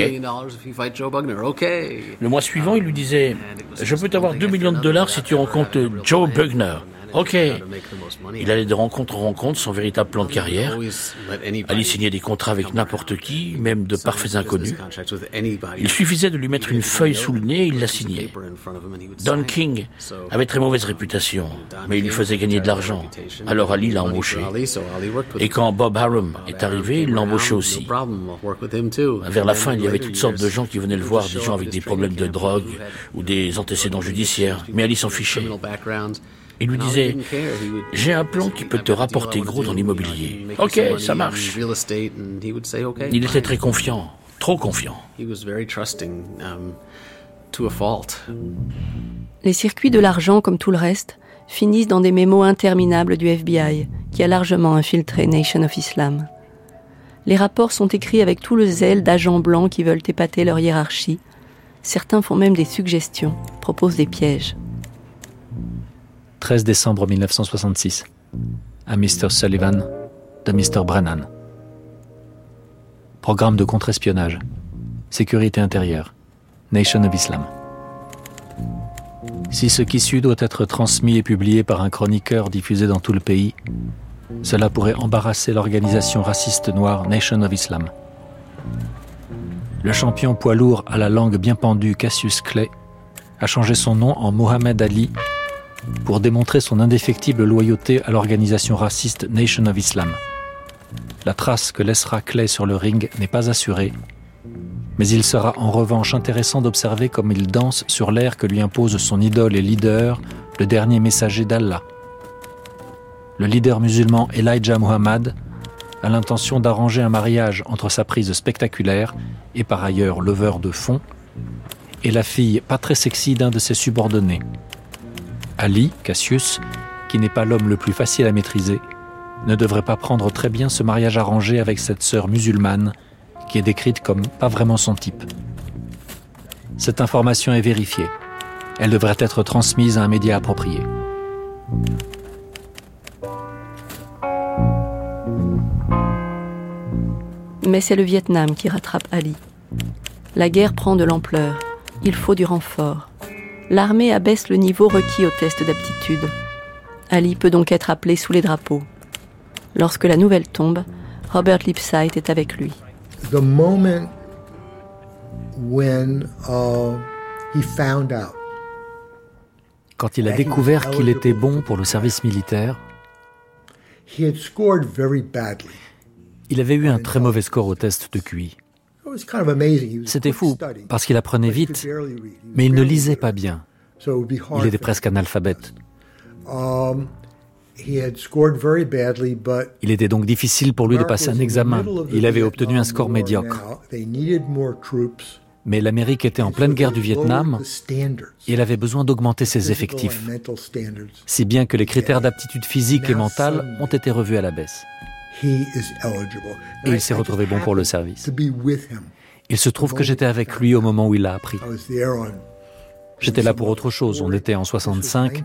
Le mois suivant, il lui disait Je peux t'avoir 2 millions de dollars si tu rencontres Joe Bugner. Ok. Il allait de rencontre en rencontre, son véritable plan de carrière. Ali signait des contrats avec n'importe qui, même de parfaits inconnus. Il suffisait de lui mettre une feuille sous le nez et il la signait. Don King avait très mauvaise réputation, mais il lui faisait gagner de l'argent. Alors Ali l'a embauché. Et quand Bob Harum est arrivé, il l'a embauché aussi. Vers la fin, il y avait toutes sortes de gens qui venaient le voir, des gens avec des problèmes de drogue ou des antécédents judiciaires. Mais Ali s'en fichait. Il lui disait J'ai un plan qui peut te rapporter gros dans l'immobilier. Ok, ça marche. Il était très confiant, trop confiant. Les circuits de l'argent, comme tout le reste, finissent dans des mémos interminables du FBI, qui a largement infiltré Nation of Islam. Les rapports sont écrits avec tout le zèle d'agents blancs qui veulent épater leur hiérarchie. Certains font même des suggestions, proposent des pièges. 13 décembre 1966, à Mr. Sullivan de Mr. Brennan. Programme de contre-espionnage. Sécurité intérieure. Nation of Islam. Si ce qui suit doit être transmis et publié par un chroniqueur diffusé dans tout le pays, cela pourrait embarrasser l'organisation raciste noire Nation of Islam. Le champion poids lourd à la langue bien pendue Cassius Clay a changé son nom en Mohamed Ali pour démontrer son indéfectible loyauté à l'organisation raciste Nation of Islam. La trace que laissera Clay sur le ring n'est pas assurée, mais il sera en revanche intéressant d'observer comme il danse sur l'air que lui impose son idole et leader, le dernier messager d'Allah. le leader musulman Elijah Muhammad a l'intention d'arranger un mariage entre sa prise spectaculaire et par ailleurs leveur de fonds et la fille pas très sexy d'un de ses subordonnés. Ali, Cassius, qui n'est pas l'homme le plus facile à maîtriser, ne devrait pas prendre très bien ce mariage arrangé avec cette sœur musulmane qui est décrite comme pas vraiment son type. Cette information est vérifiée. Elle devrait être transmise à un média approprié. Mais c'est le Vietnam qui rattrape Ali. La guerre prend de l'ampleur. Il faut du renfort. L'armée abaisse le niveau requis au test d'aptitude. Ali peut donc être appelé sous les drapeaux. Lorsque la nouvelle tombe, Robert Lipsight est avec lui. The moment when uh, he found out Quand il a découvert qu'il était bon pour le service militaire, he had scored very badly. il avait eu un très mauvais score au test de QI. C'était fou parce qu'il apprenait vite, mais il ne lisait pas bien. Il était presque analphabète. Um, Il était donc difficile pour lui de passer un examen. Il avait obtenu un score médiocre. Mais l'Amérique était en pleine guerre du Vietnam et elle avait besoin d'augmenter ses effectifs, si bien que les critères d'aptitude physique et mentale ont été revus à la baisse. He is eligible. Et il s'est retrouvé bon pour le service. Il se trouve que j'étais avec lui au moment où il l'a appris. I was there on J'étais là pour autre chose. On était en 65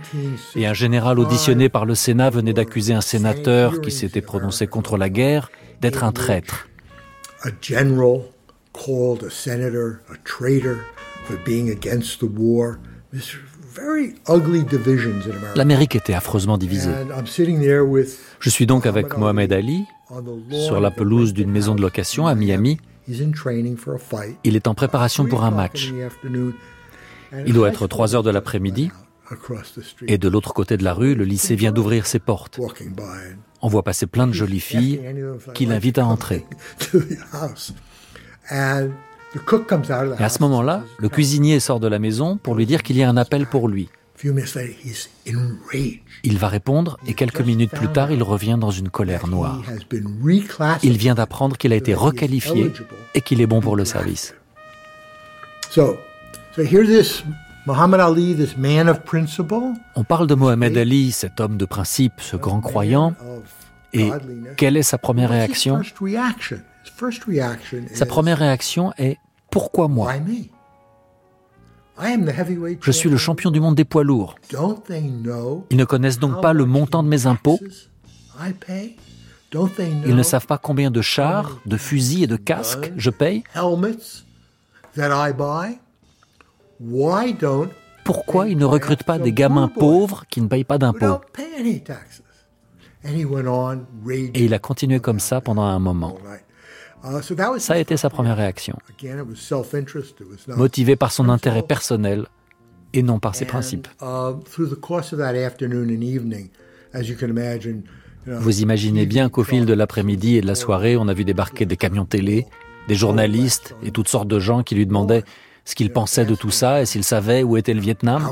et un général auditionné par le Sénat venait d'accuser un sénateur qui s'était prononcé contre la guerre d'être un traître. L'Amérique était affreusement divisée. Je suis donc avec Mohamed Ali sur la pelouse d'une maison de location à Miami. Il est en préparation pour un match. Il doit être school 3 heures de l'après-midi et de l'autre côté de la rue, le lycée vient d'ouvrir ses portes. On voit passer plein de jolies filles qui l'invitent à entrer. Et à ce moment-là, le cuisinier sort de la maison pour lui dire qu'il y a un appel pour lui. Il va répondre et quelques minutes plus tard, il revient dans une colère noire. Il vient d'apprendre qu'il a été requalifié et qu'il est bon pour le service. So, so here's this Muhammad Ali, this man of principle. On parle de Mohamed Ali, cet homme de principe, ce grand croyant, et quelle est sa première réaction Sa is, première réaction est Pourquoi moi? Why me? I am the heavyweight Je suis le champion du monde des poids lourds. Don't they know Ils ne connaissent donc pas le montant de mes impôts? I pay? Don't they know Ils ne savent pas combien de chars, de fusils et de casques je paye? Pourquoi ils ne recrutent pas des gamins pauvres qui ne payent pas d'impôts? don't pay any taxes? And he went on raging. Et il a continué comme ça pendant un moment. Ça a été sa première réaction, again. It was self-interest. It was not motivé par son intérêt personnel et non par ses principes. Know, Vous imaginez bien qu'au fil de l'après-midi et de la soirée, on a vu débarquer des camions télé, des journalistes et toutes sortes de gens qui lui demandaient ce qu'il pensait de tout ça et s'il savait où était le Vietnam.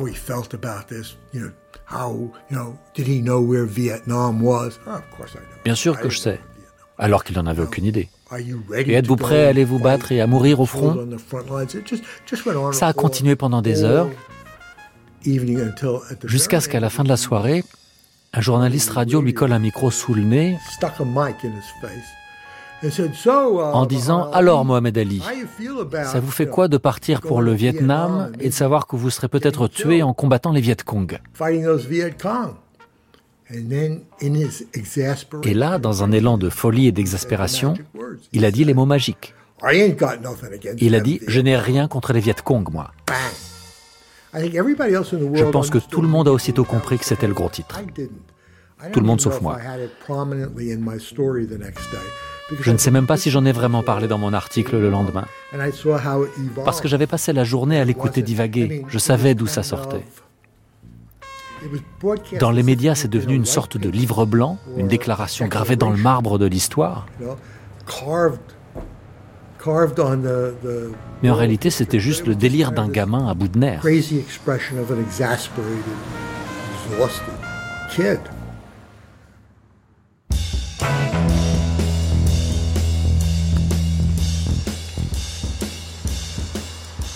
Bien sûr que je sais, alors qu'il n'en avait aucune idée. Are you ready Et êtes-vous prêt à aller vous battre et à mourir au front? Ça a continué pendant des heures, jusqu'à ce qu'à la fin de la soirée, un journaliste radio lui colle un micro sous le nez stuck a mic in his face and said, "So, uh, en disant uh, Alors Mohamed Ali, ça vous fait quoi de partir pour le Vietnam et de savoir que vous serez peut-être tué en combattant les Viet Cong Et là, dans un élan de folie et d'exaspération, il a dit les mots magiques. Il a dit Je n'ai rien contre les Viet Cong, moi. Je pense que tout le monde a aussitôt compris que c'était le gros titre. Tout le monde sauf moi. Je ne sais même pas si j'en ai vraiment parlé dans mon article le lendemain. Parce que j'avais passé la journée à l'écouter divaguer. Je savais d'où ça sortait. Dans les médias, c'est devenu une sorte de livre blanc, une déclaration gravée dans le marbre de l'histoire. Mais en réalité, c'était juste le délire d'un gamin à bout de nerfs.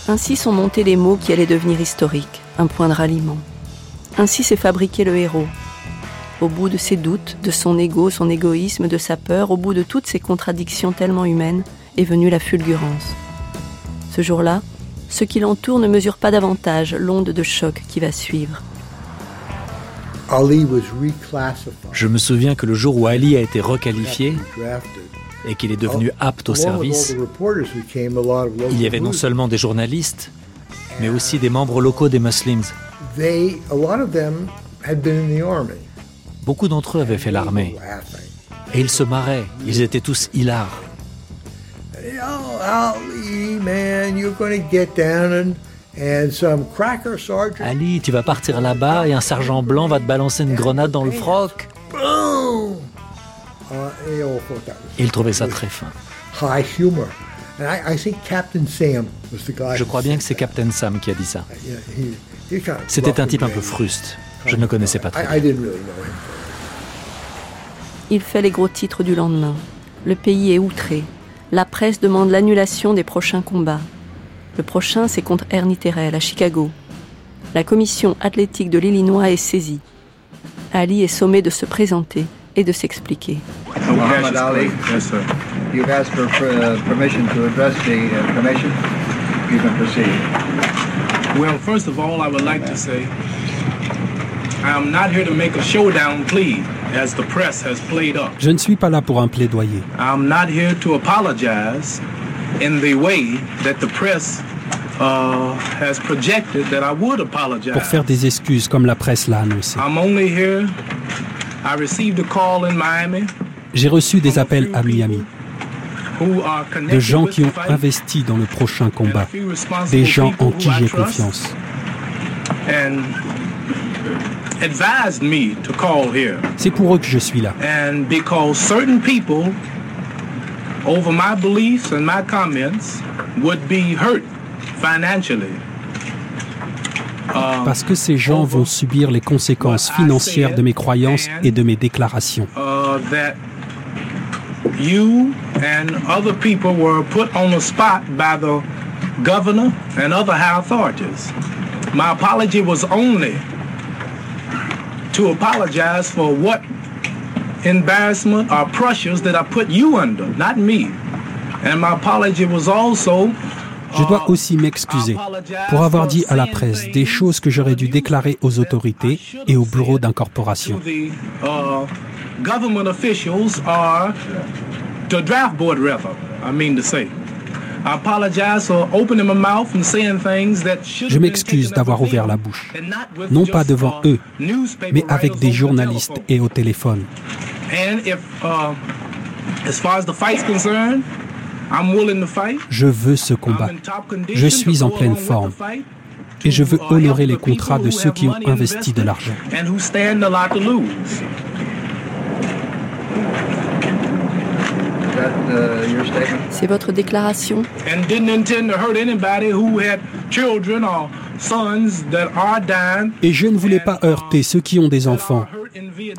Ainsi sont montés les mots qui allaient devenir historiques, un point de ralliement. Ainsi s'est fabriqué le héros. Au bout de ses doutes, de son ego, son égoïsme, de sa peur, au bout de toutes ces contradictions tellement humaines, est venue la fulgurance. Ce jour-là, ceux qui l'entourent ne mesurent pas davantage l'onde de choc qui va suivre. Je me souviens que le jour où Ali a été requalifié et qu'il est devenu apte au service, il y avait non seulement des journalistes, mais aussi des membres locaux des Muslims. Beaucoup d'entre eux avaient fait l'armée. Et ils se marraient, ils étaient tous hilars. Ali, tu vas partir là-bas et un sergent blanc va te balancer une grenade dans le froc. Il trouvait ça très fin. Je crois bien que c'est Captain Sam qui a dit ça. C'était un type un peu fruste. Je ne le connaissais pas très bien. Il fait les gros titres du lendemain. Le pays est outré. La presse demande l'annulation des prochains combats. Le prochain, c'est contre Ernie Terrell à Chicago. La commission athlétique de l'Illinois est saisie. Ali est sommé de se présenter et de s'expliquer. Muhammad Ali, yes, sir. You've asked for uh, permission to address the uh, commission. You can proceed. Well, first of all, I would like to say I am not here to make a showdown plea as the press has played up. Je ne suis pas là pour un plaidoyer. I'm not here to apologize in the way that the press uh, has projected that I would apologize. Pour faire des excuses comme la presse l'a annoncé. I'm only here. I received a call in Miami. J'ai reçu des appels à Miami de gens qui ont investi dans le prochain combat, des gens en qui j'ai confiance. C'est pour eux que je suis là. over my beliefs and my comments would be hurt financially. Uh, Parce que ces gens vont subir les conséquences financières de mes croyances et de mes déclarations. Uh, you and other people were put on the spot by the governor and other high authorities. My apology was only to apologize for what embarrassment or pressures that I put you under, not me. And my apology was also Je dois aussi m'excuser pour avoir dit à la presse des choses que j'aurais dû déclarer aux autorités et au bureau d'incorporation. Government officials are to draft board rather, I mean to say. I apologize for opening my mouth and saying things that Je m'excuse d'avoir ouvert la bouche, non pas devant eux, mais avec des journalistes et au téléphone. Uh, the. Je veux ce combat. Je suis en pleine forme. Et je veux honorer les contrats de ceux qui ont investi de l'argent. C'est votre déclaration Et je ne voulais pas heurter ceux qui ont des enfants.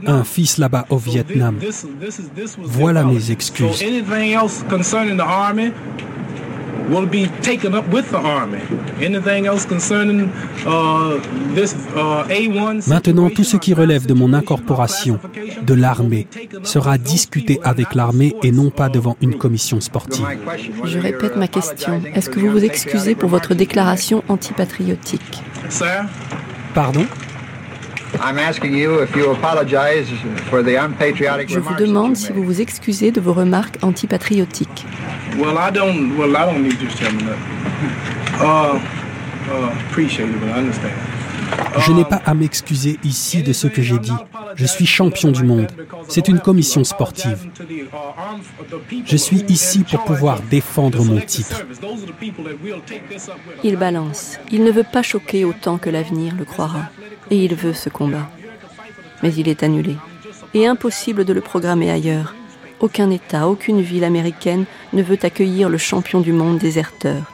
Un fils là-bas au Vietnam. Voilà mes excuses. Maintenant, tout ce qui relève de mon incorporation, de l'armée, sera discuté avec l'armée et non pas devant une commission sportive. Je répète ma question. Est-ce que vous vous excusez pour votre déclaration antipatriotique? Pardon? Je vous demande si vous vous excusez de vos remarques antipatriotiques. Je n'ai pas à m'excuser ici de ce que j'ai dit. Je suis champion du monde. C'est une commission sportive. Je suis ici pour pouvoir défendre mon titre. Il balance. Il ne veut pas choquer autant que l'avenir le croira. Et il veut ce combat. Mais il est annulé. Et impossible de le programmer ailleurs. Aucun État, aucune ville américaine ne veut accueillir le champion du monde déserteur.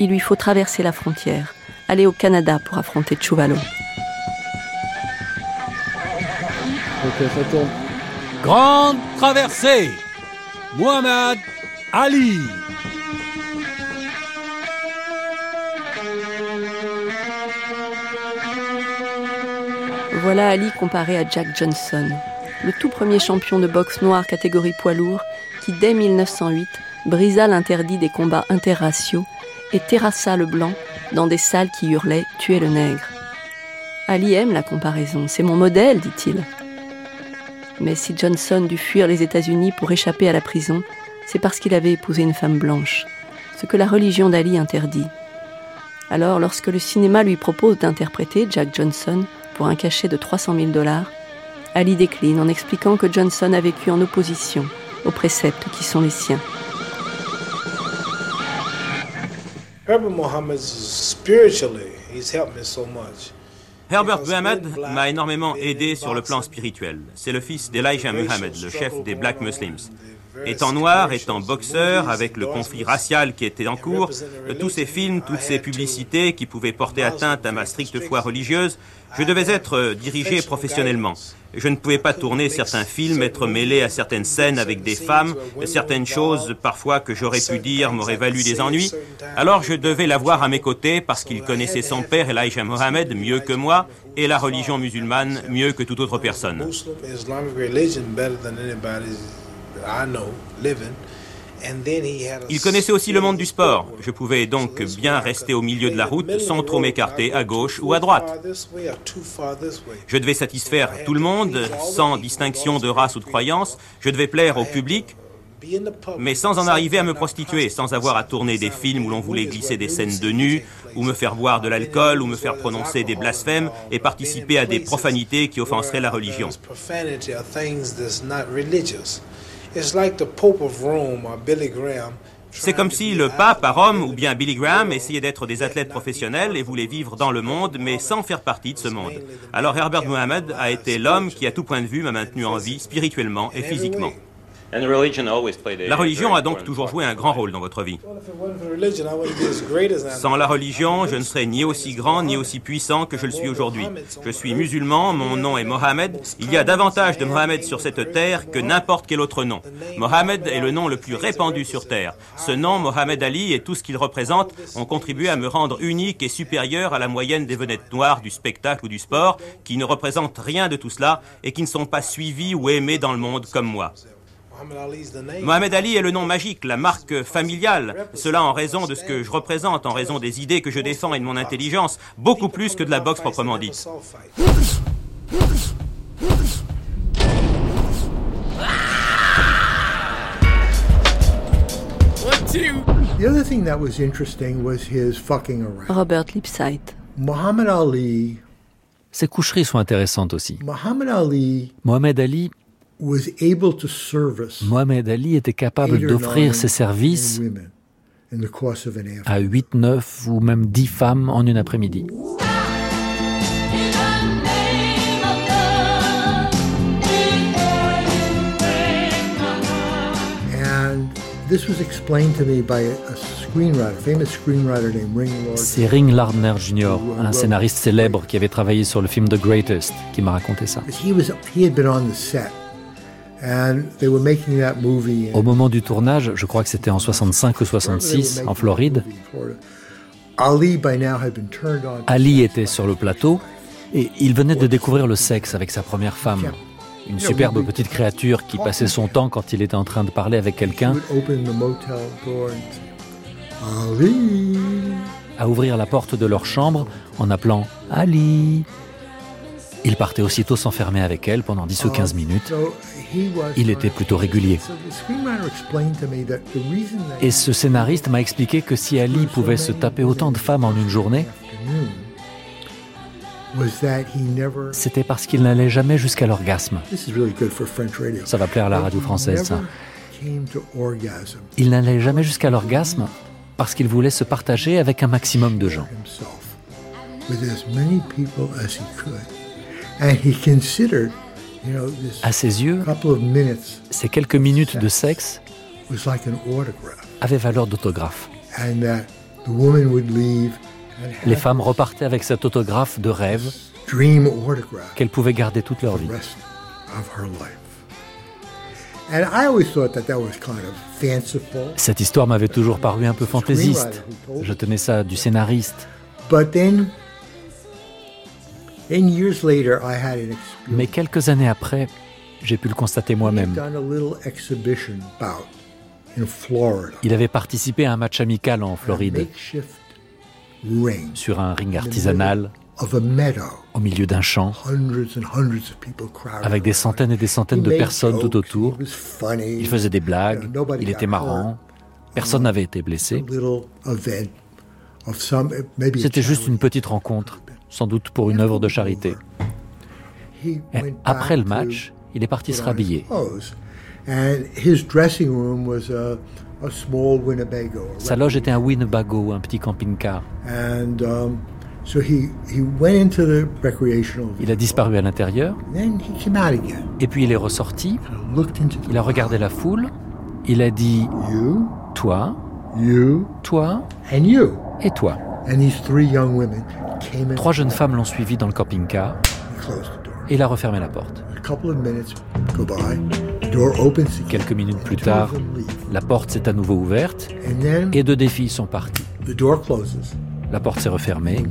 Il lui faut traverser la frontière, aller au Canada pour affronter Chuvalo. Grande traversée. Muhammad Ali. Voilà Ali comparé à Jack Johnson, le tout premier champion de boxe noir catégorie poids lourd qui, dès 1908, brisa l'interdit des combats interraciaux et terrassa le blanc dans des salles qui hurlaient Tuer le nègre. Ali aime la comparaison, c'est mon modèle, dit-il. Mais si Johnson dut fuir les États-Unis pour échapper à la prison, c'est parce qu'il avait épousé une femme blanche, ce que la religion d'Ali interdit. Alors, lorsque le cinéma lui propose d'interpréter Jack Johnson pour un cachet de 300 000 dollars, Ali décline en expliquant que Johnson a vécu en opposition aux préceptes qui sont les siens. Herbert Mohammed, spiritually, he's helped me so much. Herbert Muhammad m'a énormément aidé sur le plan spirituel. C'est le fils d'Elijah Muhammad, le chef des Black Muslims. Étant noir, étant boxeur, avec le conflit racial qui était en cours, tous ces films, toutes ces publicités qui pouvaient porter atteinte à ma stricte foi religieuse, je devais être dirigé professionnellement. Je ne pouvais pas tourner certains films, être mêlé à certaines scènes avec des femmes, certaines choses parfois que j'aurais pu dire m'auraient valu des ennuis. Alors je devais l'avoir à mes côtés parce qu'il connaissait son père Elijah Mohammed mieux que moi et la religion musulmane mieux que toute autre personne. Il connaissait aussi le monde du sport. Je pouvais donc bien rester au milieu de la route sans trop m'écarter à gauche ou à droite. Je devais satisfaire tout le monde sans distinction de race ou de croyance. Je devais plaire au public, mais sans en arriver à me prostituer, sans avoir à tourner des films où l'on voulait glisser des scènes de nu, ou me faire boire de l'alcool, ou me faire prononcer des blasphèmes et participer à des profanités qui offenseraient la religion. C'est comme si le pape à Rome ou bien Billy Graham essayaient d'être des athlètes professionnels et voulaient vivre dans le monde mais sans faire partie de ce monde. Alors Herbert Mohammed a été l'homme qui à tout point de vue m'a maintenu en vie spirituellement et physiquement. La religion a donc toujours joué un grand rôle dans votre vie. Sans la religion, je ne serais ni aussi grand ni aussi puissant que je le suis aujourd'hui. Je suis musulman, mon nom est Mohamed. Il y a davantage de Mohamed sur cette terre que n'importe quel autre nom. Mohamed est le nom le plus répandu sur terre. Ce nom, Mohamed Ali, et tout ce qu'il représente ont contribué à me rendre unique et supérieur à la moyenne des vedettes noires du spectacle ou du sport, qui ne représentent rien de tout cela et qui ne sont pas suivis ou aimés dans le monde comme moi. Mohamed Ali est le nom magique, la marque familiale, cela en raison de ce que je représente, en raison des idées que je défends et de mon intelligence, beaucoup plus que de la boxe proprement dite. Robert Lipsyte. Muhammad Ali. Ses coucheries sont intéressantes aussi. Mohamed Ali Mohamed Ali était capable d'offrir ses services à 8, 9 ou même 10 femmes en une après-midi. C'est Ring Lardner Jr., un scénariste célèbre qui avait travaillé sur le film The Greatest, qui m'a raconté ça. Au moment du tournage, je crois que c'était en 65 ou 66, en Floride, Ali était sur le plateau et il venait de découvrir le sexe avec sa première femme. Une superbe petite créature qui passait son temps quand il était en train de parler avec quelqu'un. À ouvrir la porte de leur chambre en appelant Ali. Il partait aussitôt s'enfermer avec elle pendant 10 ou 15 minutes. Il était plutôt régulier. Et ce scénariste m'a expliqué que si Ali pouvait se taper autant de femmes en une journée, c'était parce qu'il n'allait jamais jusqu'à l'orgasme. Ça va plaire à la radio française, ça. Il n'allait jamais jusqu'à l'orgasme parce qu'il voulait se partager avec un maximum de gens. À ses yeux, ces quelques minutes de sexe avaient valeur d'autographe. Les femmes repartaient avec cet autographe de rêve qu'elles pouvaient garder toute leur vie. Cette histoire m'avait toujours paru un peu fantaisiste. Je tenais ça du scénariste. Mais quelques années après, j'ai pu le constater moi-même. Il avait participé à un match amical en Floride, sur un ring artisanal, au milieu d'un champ, avec des centaines et des centaines de personnes tout autour. Il faisait des blagues, il était marrant, personne n'avait été blessé. C'était juste une petite rencontre, sans doute pour une œuvre de charité. Et après le match, il est parti se rhabiller. Sa loge était un Winnebago, un petit camping-car. Um, il a disparu à l'intérieur. Et puis il est ressorti. Il a regardé la foule. Il a dit Toi, toi? Et toi? Trois jeunes femmes l'ont suivi dans le camping-car. Et il a refermé la porte. Quelques minutes plus tard, la porte s'est à nouveau ouverte et deux des filles sont parties. La porte s'est refermée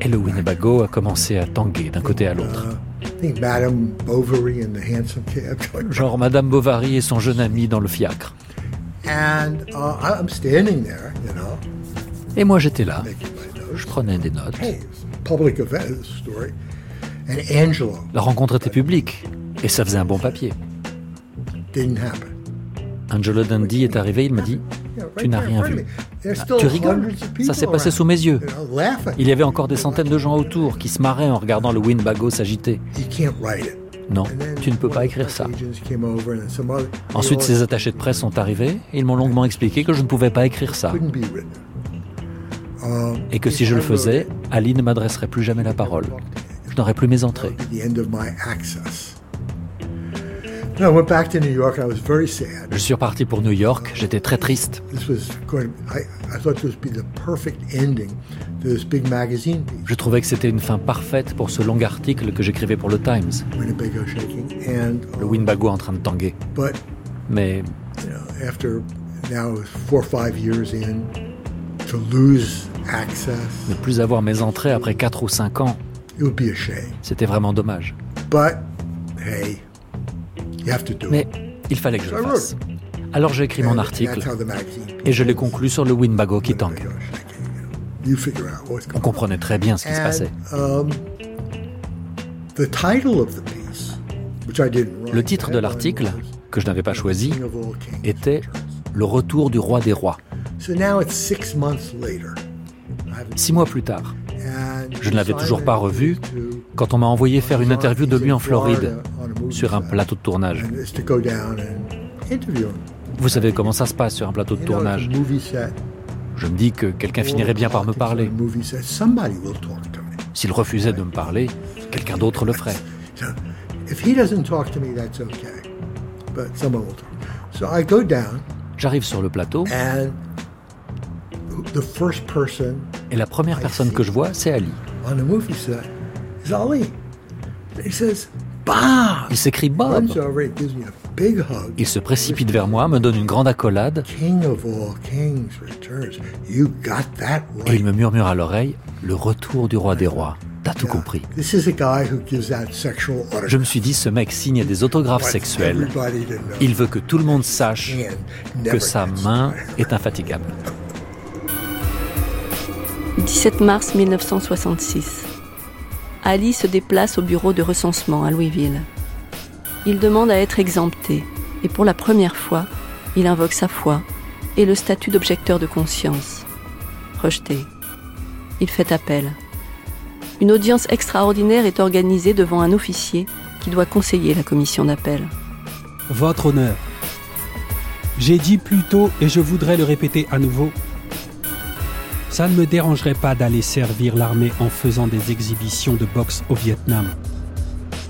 et le Winnebago a commencé à tanguer d'un côté à l'autre. Genre Madame Bovary et son jeune ami dans le fiacre. Et moi j'étais là. Je prenais des notes. La rencontre était publique et ça faisait un bon papier. Angelo Dundee est arrivé, il m'a dit Tu n'as rien vu. Ah, tu rigoles Ça s'est passé sous mes yeux. Il y avait encore des centaines de gens autour qui se marraient en regardant le Winbago s'agiter. Non, tu ne peux pas écrire ça. Ensuite, ces attachés de presse sont arrivés et ils m'ont longuement expliqué que je ne pouvais pas écrire ça. Et que si je le faisais, Ali ne m'adresserait plus jamais la parole. Je n'aurais plus mes entrées. Je suis reparti pour New York, j'étais très triste. Je trouvais que c'était une fin parfaite pour ce long article que j'écrivais pour le Times. Le Winbago en train de tanguer. Mais ne plus avoir mes entrées après 4 ou 5 ans, c'était vraiment dommage. Mais il fallait que je le fasse. Alors j'ai écrit mon article et je l'ai conclu sur le Winbago qui tangue. On comprenait très bien ce qui se passait. Um, le titre de l'article, que je n'avais pas choisi, était Le retour du roi des rois. Six mois plus tard, je ne l'avais toujours pas revu quand on m'a envoyé faire une interview de lui en Floride sur un plateau de tournage. Vous savez comment ça se passe sur un plateau de tournage Je me dis que quelqu'un finirait bien par me parler. S'il refusait de me parler, quelqu'un d'autre le ferait. J'arrive sur le plateau et la première personne que je vois, c'est Ali. Il s'écrit Bob. Il se précipite vers moi, me donne une grande accolade. Et il me murmure à l'oreille Le retour du roi des rois. T'as tout compris. Je me suis dit, ce mec signe des autographes sexuels. Il veut que tout le monde sache que sa main est infatigable. 17 mars 1966. Ali se déplace au bureau de recensement à Louisville. Il demande à être exempté et pour la première fois, il invoque sa foi et le statut d'objecteur de conscience. Rejeté. Il fait appel. Une audience extraordinaire est organisée devant un officier qui doit conseiller la commission d'appel. Votre honneur, j'ai dit plus tôt et je voudrais le répéter à nouveau, ça ne me dérangerait pas d'aller servir l'armée en faisant des exhibitions de boxe au Vietnam,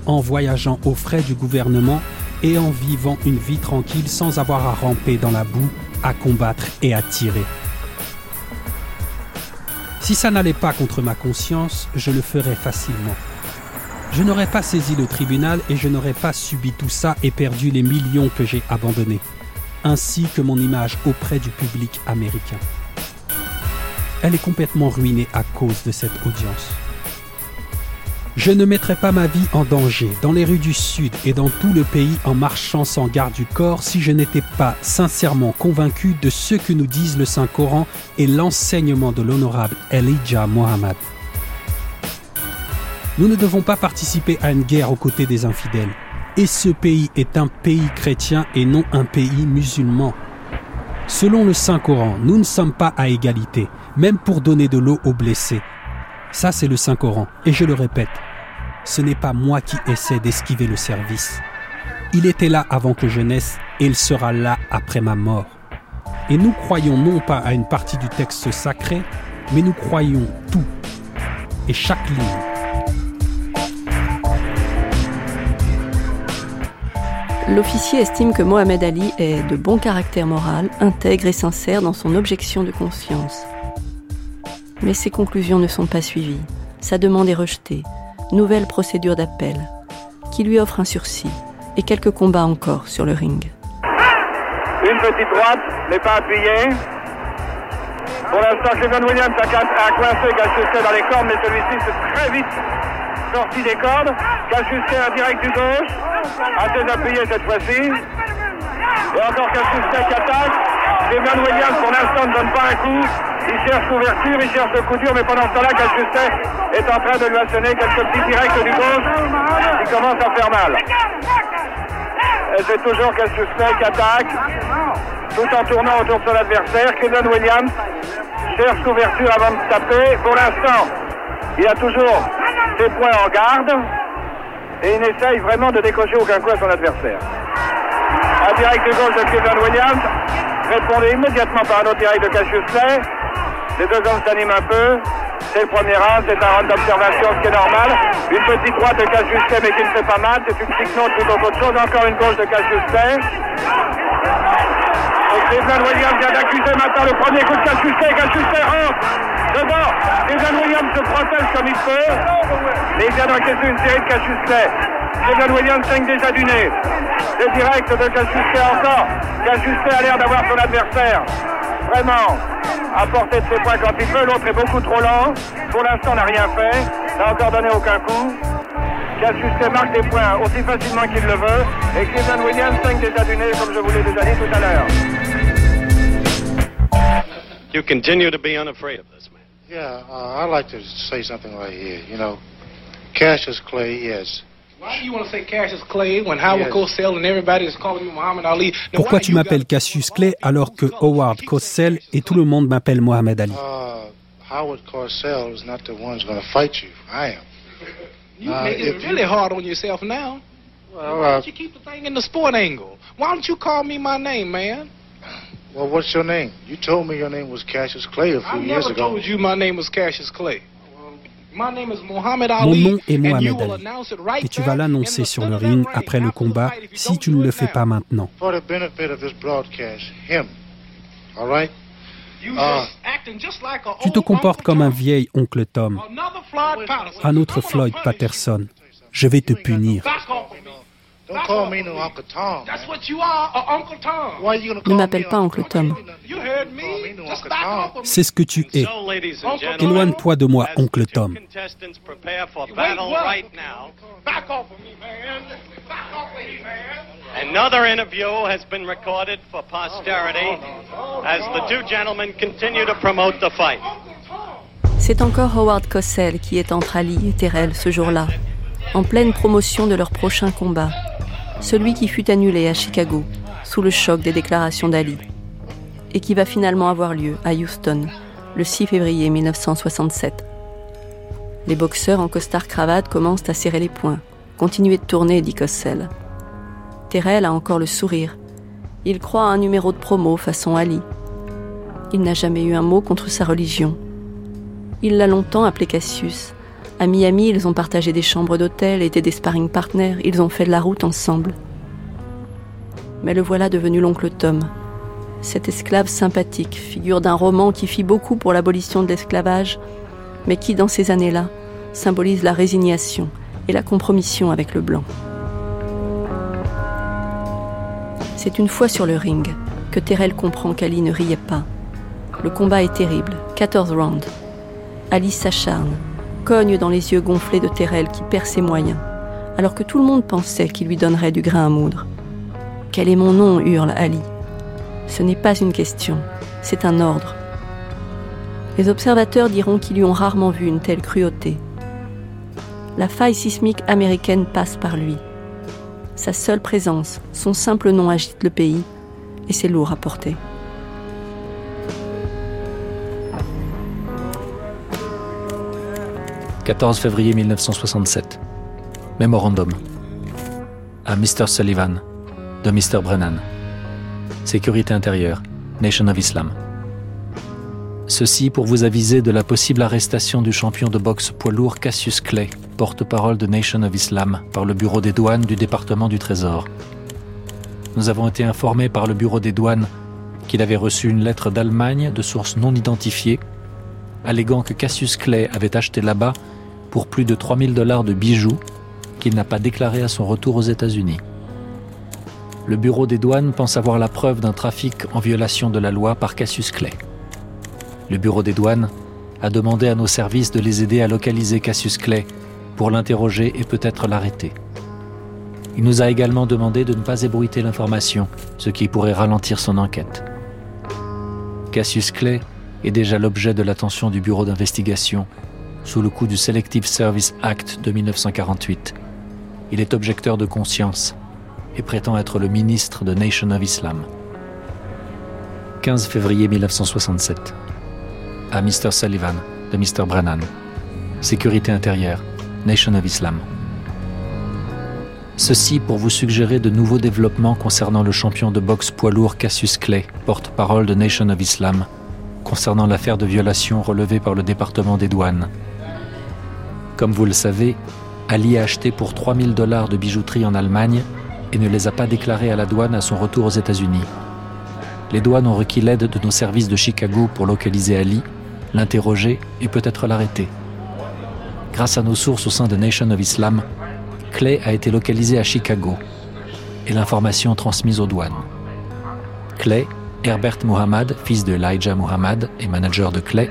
en voyageant aux frais du gouvernement et en vivant une vie tranquille sans avoir à ramper dans la boue, à combattre et à tirer. Si ça n'allait pas contre ma conscience, je le ferais facilement. Je n'aurais pas saisi le tribunal et je n'aurais pas subi tout ça et perdu les millions que j'ai abandonnés, ainsi que mon image auprès du public américain. Elle est complètement ruinée à cause de cette audience. Je ne mettrais pas ma vie en danger dans les rues du Sud et dans tout le pays en marchant sans garde du corps si je n'étais pas sincèrement convaincu de ce que nous disent le Saint-Coran et l'enseignement de l'honorable Elijah Muhammad. Nous ne devons pas participer à une guerre aux côtés des infidèles. Et ce pays est un pays chrétien et non un pays musulman. Selon le Saint-Coran, nous ne sommes pas à égalité, même pour donner de l'eau aux blessés. Ça, c'est le Saint-Coran. Et je le répète, ce n'est pas moi qui essaie d'esquiver le service. Il était là avant que je naisse et il sera là après ma mort. Et nous croyons non pas à une partie du texte sacré, mais nous croyons tout et chaque ligne. L'officier estime que Mohamed Ali est de bon caractère moral, intègre et sincère dans son objection de conscience. Mais ses conclusions ne sont pas suivies. Sa demande est rejetée. Nouvelle procédure d'appel, qui lui offre un sursis et quelques combats encore sur le ring. Une petite droite, mais pas appuyée. Pour l'instant, Kevin Williams a, coincé Gachusset dans les cordes, mais celui-ci s'est très vite sorti des cordes. Gachusset en direct du gauche assez appuyé cette fois-ci. Et encore Cassius qui attaque. Kevin Williams, pour l'instant, ne donne pas un coup. Il cherche l'ouverture, il cherche le coup dur, mais pendant ce temps-là, Cassius est en train de lui asséner quelques petits directs du gauche qui commencent à faire mal. Et c'est toujours Cassius qui attaque, tout en tournant autour de son adversaire. Kevin Williams cherche l'ouverture avant de taper. Pour l'instant, il a toujours ses points en garde et il n'essaye vraiment de décocher aucun coup à son adversaire. Un direct de gauche de Kevin Williams, répondait immédiatement par un autre direct de Cassius Clay. Les deux hommes s'animent un peu. C'est le premier round, c'est un round d'observation, ce qui est normal. Une petite droite de Cassius Clay, mais qui ne fait pas mal. C'est une petite note plutôt qu'autre chose. Encore une gauche de Cassius Clay. Et Kevin Williams vient d'accuser maintenant le premier coup de Cassius Clay. Cassius Clay rentre devant. Kevin Williams se protège comme il peut. Mais il vient d'encaisser une série de Cassius Clay. Kevin Williams saigne déjà du nez. Le direct de Cassius Clay encore. Cassius Clay a l'air d'avoir son adversaire. Vraiment à portée de ses points quand il peut. L'autre est beaucoup trop lent. Pour l'instant, n'a rien fait. N'a encore donné aucun coup. Cassius marque des points aussi facilement qu'il le veut. Et Kevin Williams saigne déjà du nez, comme je vous l'ai déjà dit tout à l'heure. You continue to be unafraid of this man. Yeah, uh, I'd like to say something right here. You know, Cassius Clay, yes. Why do you want to say Cassius Clay when Howard. Cosell and everybody is calling me Muhammad Ali? Now, Pourquoi tu m'appelles Cassius Clay alors que Howard Cosell et tout le monde m'appelle Mohamed Ali? Uh, Howard Cosell is not the one who's going to fight you. I am. You uh, making it really you... hard on yourself now. Well, Why don't you keep the thing in the sport angle? Why don't you call me my name, man? Well, what's your name? You told me your name was Cassius Clay a few I years ago. I never told you my name was Cassius Clay. Mon nom est Mohamed Ali. et tu vas l'annoncer sur le ring après le combat si tu ne le fais pas maintenant. Uh, tu te comportes comme un vieil oncle Tom, un autre Floyd Patterson. Je vais te punir. Ne m'appelle pas Oncle Tom. C'est ce que tu es. Éloigne-toi de moi, Oncle Tom. Another interview has been recorded for posterity as the two gentlemen continue to promote the fight. C'est encore Howard Cosell qui est entre Ali et Terrell ce jour-là, en pleine promotion de leur prochain combat celui qui fut annulé à Chicago sous le choc des déclarations d'Ali, et qui va finalement avoir lieu à Houston le 6 février 1967. Les boxeurs en costard-cravate commencent à serrer les poings. Continuez de tourner, dit Cossel. Terrell a encore le sourire. Il croit à un numéro de promo façon Ali. Il n'a jamais eu un mot contre sa religion. Il l'a longtemps appelé Cassius, à Miami, ils ont partagé des chambres d'hôtel, été des sparring partners, ils ont fait de la route ensemble. Mais le voilà devenu l'oncle Tom. Cet esclave sympathique, figure d'un roman qui fit beaucoup pour l'abolition de l'esclavage, mais qui, dans ces années-là, symbolise la résignation et la compromission avec le blanc. C'est une fois sur le ring que Terrell comprend qu'Ali ne riait pas. Le combat est terrible, 14 rounds. Ali s'acharne, cogne dans les yeux gonflés de Terrell qui perd ses moyens, alors que tout le monde pensait qu'il lui donnerait du grain à moudre. Quel est mon nom? hurle Ali. Ce n'est pas une question, c'est un ordre. Les observateurs diront qu'ils lui ont rarement vu une telle cruauté. La faille sismique américaine passe par lui. Sa seule présence, son simple nom agite le pays, et c'est lourd à porter. 14 février 1967. Mémorandum. À Mr. Sullivan, de Mr. Brennan. Sécurité intérieure, Nation of Islam. Ceci pour vous aviser de la possible arrestation du champion de boxe poids lourd Cassius Clay, porte-parole de Nation of Islam, par le bureau des douanes du département du Trésor. Nous avons été informés par le bureau des douanes qu'il avait reçu une lettre d'Allemagne de source non identifiée, alléguant que Cassius Clay avait acheté là-bas pour plus de 3000 dollars de bijoux qu'il n'a pas déclaré à son retour aux États-Unis. Le bureau des douanes pense avoir la preuve d'un trafic en violation de la loi par Cassius Clay. Le bureau des douanes a demandé à nos services de les aider à localiser Cassius Clay pour l'interroger et peut-être l'arrêter. Il nous a également demandé de ne pas ébruiter l'information, ce qui pourrait ralentir son enquête. Cassius Clay est déjà l'objet de l'attention du bureau d'investigation sous le coup du Selective Service Act de 1948. Il est objecteur de conscience et prétend être le ministre de Nation of Islam. 15 février 1967. À Mr. Sullivan de Mr. Brennan. Sécurité intérieure, Nation of Islam. Ceci pour vous suggérer de nouveaux développements concernant le champion de boxe poids lourd Cassius Clay, porte-parole de Nation of Islam, concernant l'affaire de violation relevée par le département des douanes. Comme vous le savez, Ali a acheté pour 3000 dollars de bijouterie en Allemagne et ne les a pas déclarés à la douane à son retour aux États-Unis. Les douanes ont requis l'aide de nos services de Chicago pour localiser Ali, l'interroger et peut-être l'arrêter. Grâce à nos sources au sein de Nation of Islam, Clay a été localisé à Chicago et l'information transmise aux douanes. Clay, Herbert Muhammad, fils de Elijah Muhammad et manager de Clay,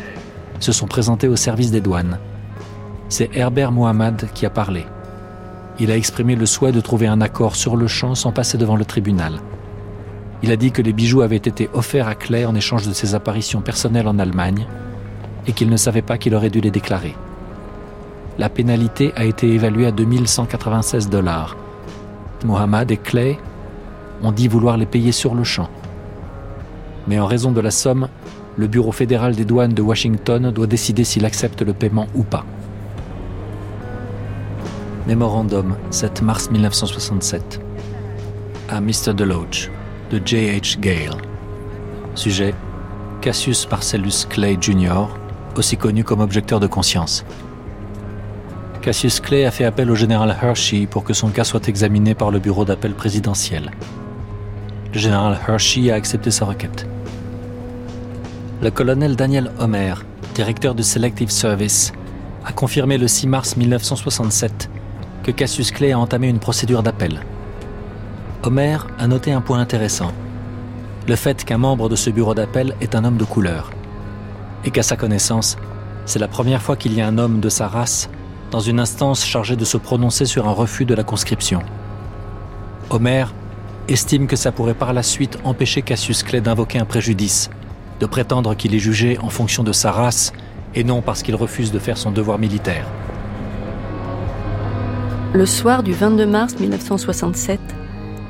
se sont présentés au service des douanes c'est Herbert Mohamed qui a parlé. Il a exprimé le souhait de trouver un accord sur le champ sans passer devant le tribunal. Il a dit que les bijoux avaient été offerts à Claire en échange de ses apparitions personnelles en Allemagne et qu'il ne savait pas qu'il aurait dû les déclarer. La pénalité a été évaluée à 2196 dollars. Mohamed et Clay ont dit vouloir les payer sur le champ. Mais en raison de la somme, le Bureau fédéral des douanes de Washington doit décider s'il accepte le paiement ou pas. Mémorandum, 7 mars 1967. À Mr. Deloach, de J.H. Gale. Sujet Cassius Marcellus Clay Jr., aussi connu comme objecteur de conscience. Cassius Clay a fait appel au général Hershey pour que son cas soit examiné par le bureau d'appel présidentiel. Le général Hershey a accepté sa requête. Le colonel Daniel Homer, directeur du Selective Service, a confirmé le 6 mars 1967 que Cassius Clay a entamé une procédure d'appel. Homer a noté un point intéressant. Le fait qu'un membre de ce bureau d'appel est un homme de couleur. Et qu'à sa connaissance, c'est la première fois qu'il y a un homme de sa race dans une instance chargée de se prononcer sur un refus de la conscription. Homer estime que ça pourrait par la suite empêcher Cassius Clay d'invoquer un préjudice, de prétendre qu'il est jugé en fonction de sa race et non parce qu'il refuse de faire son devoir militaire. Le soir du 22 mars 1967,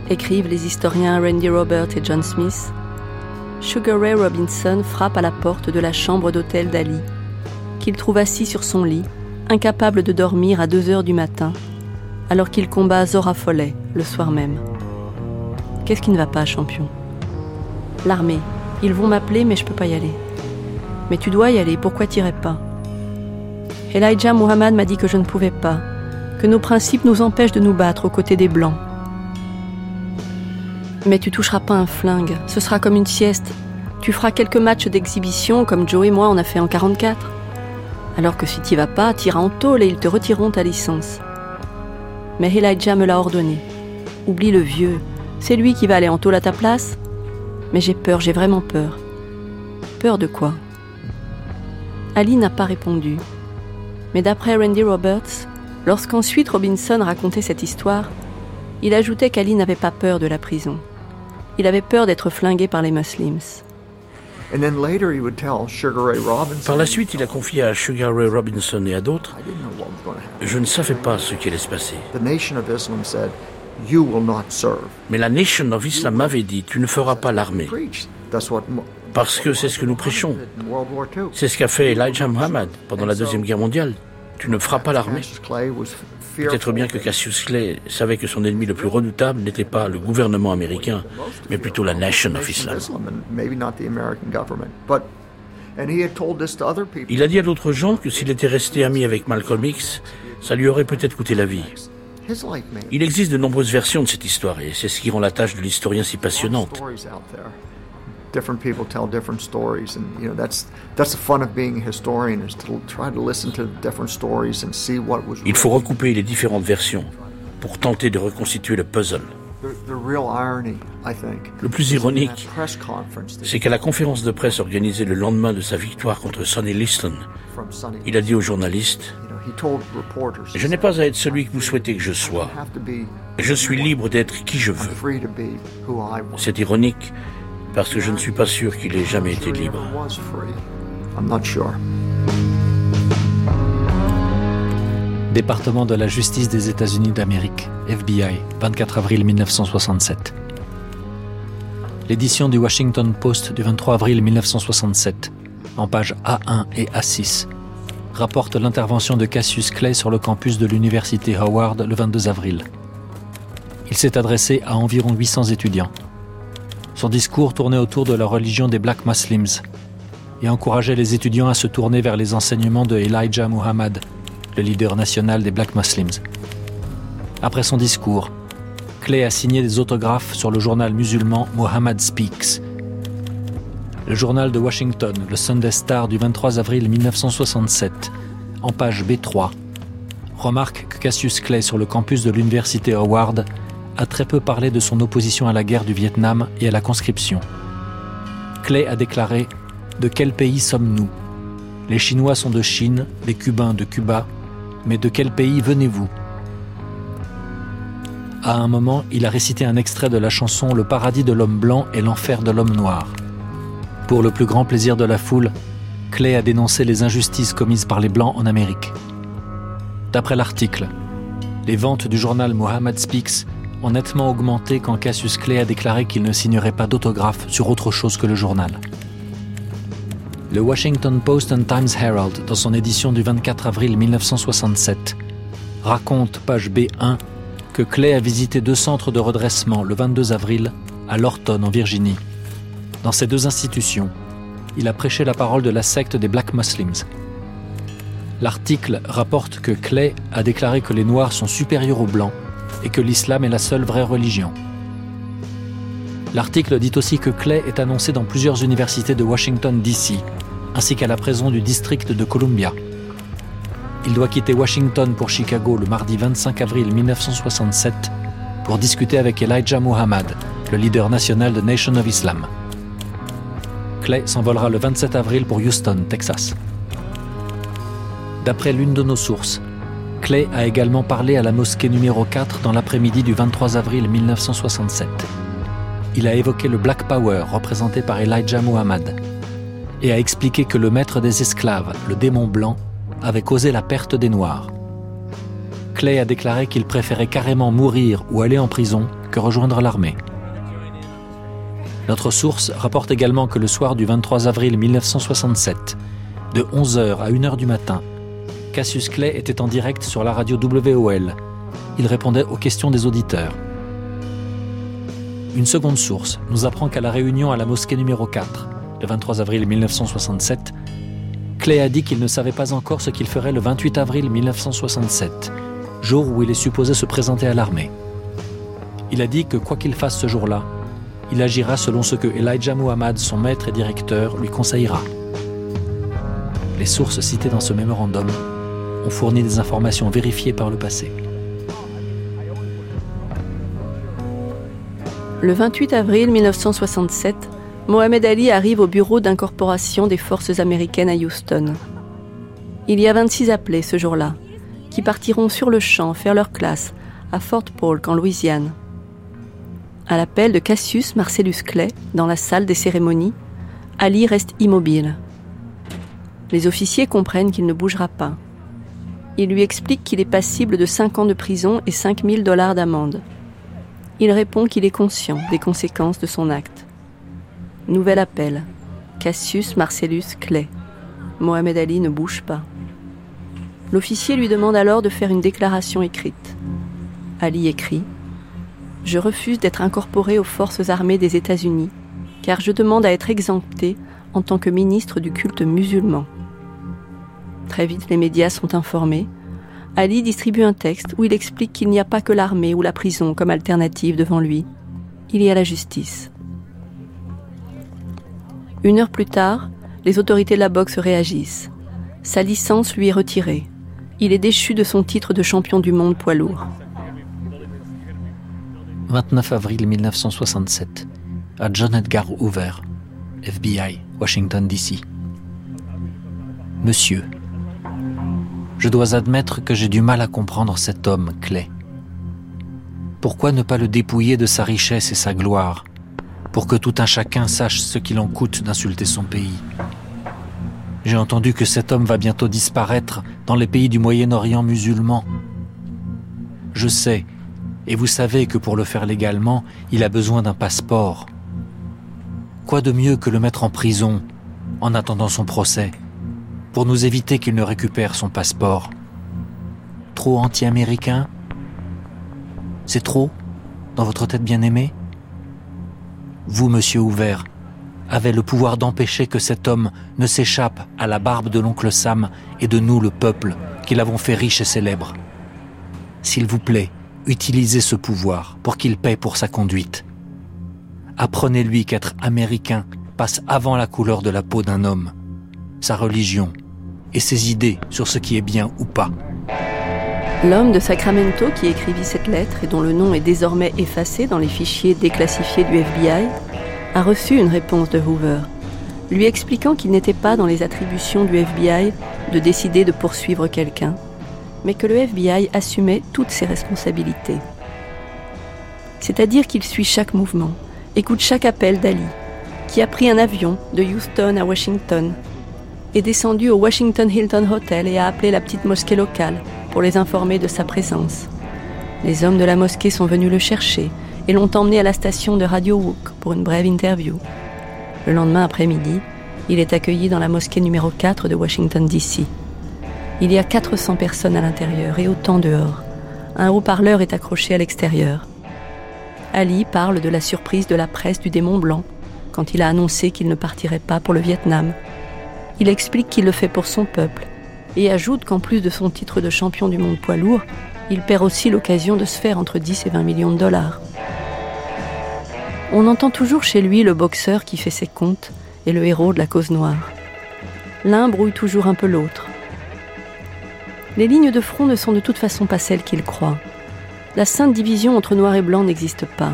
écrivent les historiens Randy Robert et John Smith, Sugar Ray Robinson frappe à la porte de la chambre d'hôtel d'Ali, qu'il trouve assis sur son lit, incapable de dormir à 2 heures du matin, alors qu'il combat Zora Follet le soir même. Qu'est-ce qui ne va pas, champion? L'armée. Ils vont m'appeler, mais je peux pas y aller. Mais tu dois y aller, pourquoi t'irais pas? Elijah Muhammad m'a dit que je ne pouvais pas, que nos principes nous empêchent de nous battre aux côtés des Blancs. Mais tu toucheras pas un flingue, ce sera comme une sieste. Tu feras quelques matchs d'exhibition comme Joe et moi on a fait en 44. Alors que si t'y vas pas, t'iras en tôle et ils te retireront ta licence. Mais Elijah me l'a ordonné. Oublie le vieux. C'est lui qui va aller en tôle à ta place. Mais j'ai peur, j'ai vraiment peur. Peur de quoi? Ali n'a pas répondu. Mais d'après Randy Roberts, lorsqu'ensuite Robinson racontait cette histoire, il ajoutait qu'Ali n'avait pas peur de la prison. Il avait peur d'être flingué par les Muslims. Par la suite, il a confié à Sugar Ray Robinson et à d'autres Je ne savais pas ce qui allait se passer. Mais la Nation of Islam m'avait dit Tu ne feras pas l'armée. Parce que c'est ce que nous prêchons. C'est ce qu'a fait Elijah Muhammad pendant la Deuxième Guerre mondiale. Tu ne feras pas l'armée. Peut-être bien que Cassius Clay savait que son ennemi le plus redoutable n'était pas le gouvernement américain, mais plutôt la Nation of Islam. Il a dit à d'autres gens que s'il était resté ami avec Malcolm X, ça lui aurait peut-être coûté la vie. Il existe de nombreuses versions de cette histoire et c'est ce qui rend la tâche de l'historien si passionnante. Different people tell different stories and you know that's that's the fun of being a historian is to try to listen to different stories and see what was Il faut recouper les différentes versions pour tenter de reconstituer le puzzle. Le plus ironique, c'est qu'à la conférence de presse organisée le lendemain de sa victoire contre Sonny Liston, il a dit aux journalistes Je n'ai pas à être celui que vous souhaitez que je sois. Je suis libre d'être qui je veux. C'est ironique parce que je ne suis pas sûr qu'il ait jamais été libre. Département de la justice des États-Unis d'Amérique, FBI, 24 avril 1967. L'édition du Washington Post du 23 avril 1967, en page A1 et A6, rapporte l'intervention de Cassius Clay sur le campus de l'université Howard le 22 avril. Il s'est adressé à environ 800 étudiants. Son discours tournait autour de la religion des Black Muslims et encourageait les étudiants à se tourner vers les enseignements de Elijah Muhammad, le leader national des Black Muslims. Après son discours, Clay a signé des autographes sur le journal musulman Muhammad Speaks. Le journal de Washington, le Sunday Star du 23 avril 1967, en page B3, remarque que Cassius Clay sur le campus de l'université Howard a très peu parlé de son opposition à la guerre du Vietnam et à la conscription. Clay a déclaré De quel pays sommes-nous? Les Chinois sont de Chine, les Cubains de Cuba, mais de quel pays venez-vous? À un moment, il a récité un extrait de la chanson Le paradis de l'homme blanc et l'enfer de l'homme noir. Pour le plus grand plaisir de la foule, Clay a dénoncé les injustices commises par les Blancs en Amérique. D'après l'article, les ventes du journal Mohammed Speaks ont nettement augmenté quand Cassius Clay a déclaré qu'il ne signerait pas d'autographe sur autre chose que le journal. Le Washington Post and Times Herald, dans son édition du 24 avril 1967, raconte, page B1, que Clay a visité deux centres de redressement le 22 avril à Lorton, en Virginie. Dans ces deux institutions, il a prêché la parole de la secte des Black Muslims. L'article rapporte que Clay a déclaré que les Noirs sont supérieurs aux Blancs et que l'islam est la seule vraie religion. L'article dit aussi que Clay est annoncé dans plusieurs universités de Washington, D.C., ainsi qu'à la prison du district de Columbia. Il doit quitter Washington pour Chicago le mardi 25 avril 1967 pour discuter avec Elijah Muhammad, le leader national de Nation of Islam. Clay s'envolera le 27 avril pour Houston, Texas. D'après l'une de nos sources, Clay a également parlé à la mosquée numéro 4 dans l'après-midi du 23 avril 1967. Il a évoqué le Black Power représenté par Elijah Muhammad et a expliqué que le maître des esclaves, le démon blanc, avait causé la perte des Noirs. Clay a déclaré qu'il préférait carrément mourir ou aller en prison que rejoindre l'armée. Notre source rapporte également que le soir du 23 avril 1967, de 11h à 1h du matin, Cassius Clay était en direct sur la radio WOL. Il répondait aux questions des auditeurs. Une seconde source nous apprend qu'à la réunion à la mosquée numéro 4, le 23 avril 1967, Clay a dit qu'il ne savait pas encore ce qu'il ferait le 28 avril 1967, jour où il est supposé se présenter à l'armée. Il a dit que quoi qu'il fasse ce jour-là, il agira selon ce que Elijah Muhammad, son maître et directeur, lui conseillera. Les sources citées dans ce mémorandum ont fourni des informations vérifiées par le passé. Le 28 avril 1967, Mohamed Ali arrive au bureau d'incorporation des forces américaines à Houston. Il y a 26 appelés ce jour-là, qui partiront sur le champ faire leur classe à Fort Polk en Louisiane. À l'appel de Cassius Marcellus Clay, dans la salle des cérémonies, Ali reste immobile. Les officiers comprennent qu'il ne bougera pas. Ils lui expliquent qu'il est passible de 5 ans de prison et 5 000 dollars d'amende. Il répond qu'il est conscient des conséquences de son acte. Nouvel appel. Cassius Marcellus Clay. Mohamed Ali ne bouge pas. L'officier lui demande alors de faire une déclaration écrite. Ali écrit Je refuse d'être incorporé aux forces armées des États-Unis, car je demande à être exempté en tant que ministre du culte musulman. Très vite, les médias sont informés. Ali distribue un texte où il explique qu'il n'y a pas que l'armée ou la prison comme alternative devant lui. Il y a la justice. Une heure plus tard, les autorités de la boxe réagissent. Sa licence lui est retirée. Il est déchu de son titre de champion du monde poids lourd. 29 avril 1967, à John Edgar Hoover, FBI, Washington, D.C. Monsieur, je dois admettre que j'ai du mal à comprendre cet homme, Clay. Pourquoi ne pas le dépouiller de sa richesse et sa gloire pour que tout un chacun sache ce qu'il en coûte d'insulter son pays? J'ai entendu que cet homme va bientôt disparaître dans les pays du Moyen-Orient musulman. Je sais, et vous savez que pour le faire légalement, il a besoin d'un passeport. Quoi de mieux que le mettre en prison en attendant son procès, pour nous éviter qu'il ne récupère son passeport Trop anti-américain? C'est trop Dans votre tête bien aimée vous, monsieur Ouvert, avez le pouvoir d'empêcher que cet homme ne s'échappe à la barbe de l'oncle Sam et de nous, le peuple, qui l'avons fait riche et célèbre. S'il vous plaît, utilisez ce pouvoir pour qu'il paie pour sa conduite. Apprenez-lui qu'être américain passe avant la couleur de la peau d'un homme, sa religion et ses idées sur ce qui est bien ou pas. L'homme de Sacramento qui écrivit cette lettre et dont le nom est désormais effacé dans les fichiers déclassifiés du FBI a reçu une réponse de Hoover, lui expliquant qu'il n'était pas dans les attributions du FBI de décider de poursuivre quelqu'un, mais que le FBI assumait toutes ses responsabilités. C'est-à-dire qu'il suit chaque mouvement, écoute chaque appel d'Ali, qui a pris un avion de Houston à Washington, est descendu au Washington Hilton Hotel et a appelé la petite mosquée locale pour les informer de sa présence. Les hommes de la mosquée sont venus le chercher et l'ont emmené à la station de Radio Wook pour une brève interview. Le lendemain après-midi, il est accueilli dans la mosquée numéro 4 de Washington, D.C. Il y a 400 personnes à l'intérieur et autant dehors. Un haut-parleur est accroché à l'extérieur. Ali parle de la surprise de la presse du démon blanc quand il a annoncé qu'il ne partirait pas pour le Vietnam. Il explique qu'il le fait pour son peuple et ajoute qu'en plus de son titre de champion du monde poids lourd, il perd aussi l'occasion de se faire entre 10 et 20 millions de dollars. On entend toujours chez lui le boxeur qui fait ses comptes et le héros de la cause noire. L'un brouille toujours un peu l'autre. Les lignes de front ne sont de toute façon pas celles qu'il croit. La sainte division entre noir et blanc n'existe pas.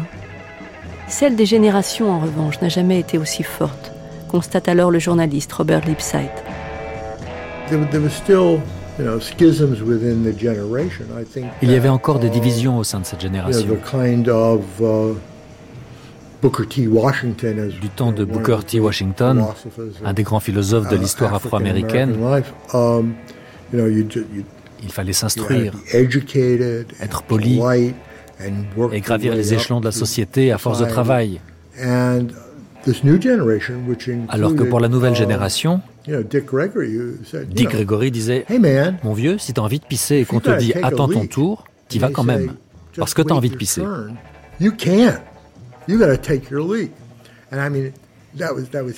Celle des générations, en revanche, n'a jamais été aussi forte, constate alors le journaliste Robert Lipsyte. Il y avait encore des divisions au sein de cette génération. Du temps de Booker T. Washington, un des grands philosophes de uh, l'histoire afro-américaine, um, il fallait s'instruire, être poli et gravir les échelons de la société à force de travail. Alors que pour la nouvelle génération, Dick Gregory disait Mon vieux, si tu as envie de pisser et qu'on te dit Attends ton tour, t'y vas quand même. Parce que tu as envie de pisser.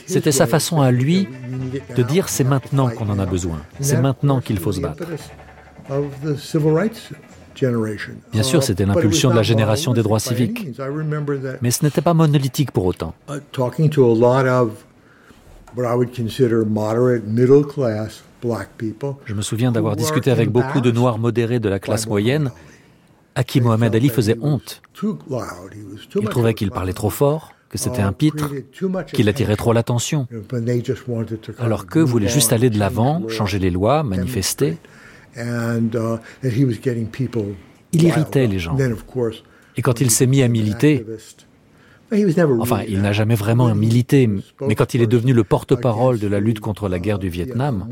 C'était sa façon à lui de dire c'est maintenant qu'on en a besoin, c'est maintenant qu'il faut se battre. Bien sûr, c'était l'impulsion de la génération des droits civiques, mais ce n'était pas monolithique pour autant. Je me souviens d'avoir discuté avec beaucoup de noirs modérés de la classe moyenne à qui Mohamed Ali faisait honte. Il trouvait qu'il parlait trop fort, que c'était un pitre, qu'il attirait trop l'attention, alors qu'eux voulaient juste aller de l'avant, changer les lois, manifester. Il irritait les gens. Et quand il s'est mis à militer, enfin, il n'a jamais vraiment milité, mais quand il est devenu le porte-parole de la lutte contre la guerre du Vietnam,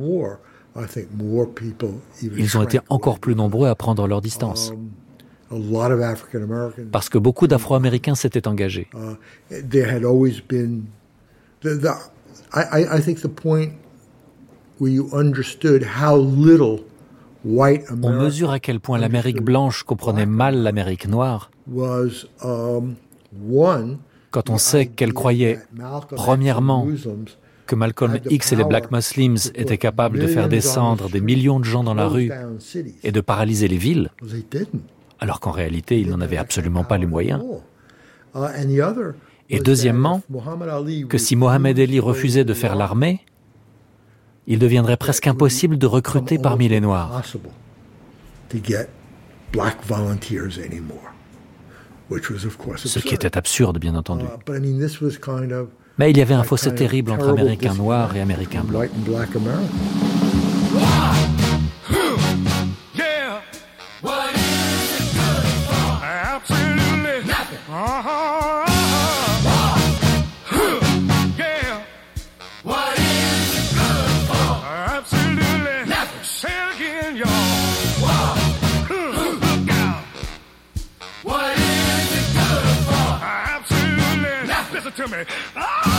ils ont été encore plus nombreux à prendre leur distance. Parce que beaucoup d'Afro-Américains s'étaient engagés. On mesure à quel point l'Amérique blanche comprenait mal l'Amérique noire. um, quand on sait qu'elle croyait, premièrement, que Malcolm X et les Black Muslims étaient capables de faire descendre des millions de gens dans la rue et de paralyser les villes, alors qu'en réalité, ils n'en avaient absolument pas les moyens. Et deuxièmement, que si Mohamed Ali refusait de faire l'armée, il deviendrait presque impossible de recruter parmi les Noirs. Ce qui était absurde, bien entendu. Mais il y avait un fossé terrible entre Américains noirs et Américains blancs. To me. Oh,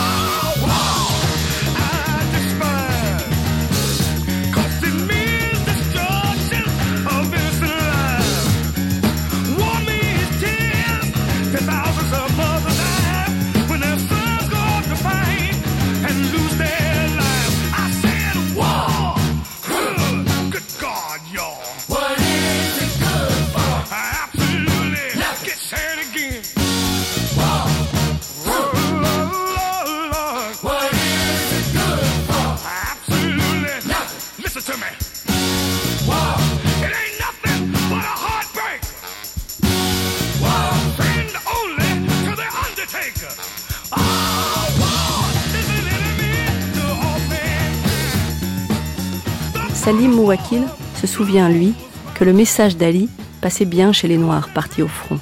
Salim Mouakil se souvient, lui, que le message d'Ali passait bien chez les Noirs partis au front.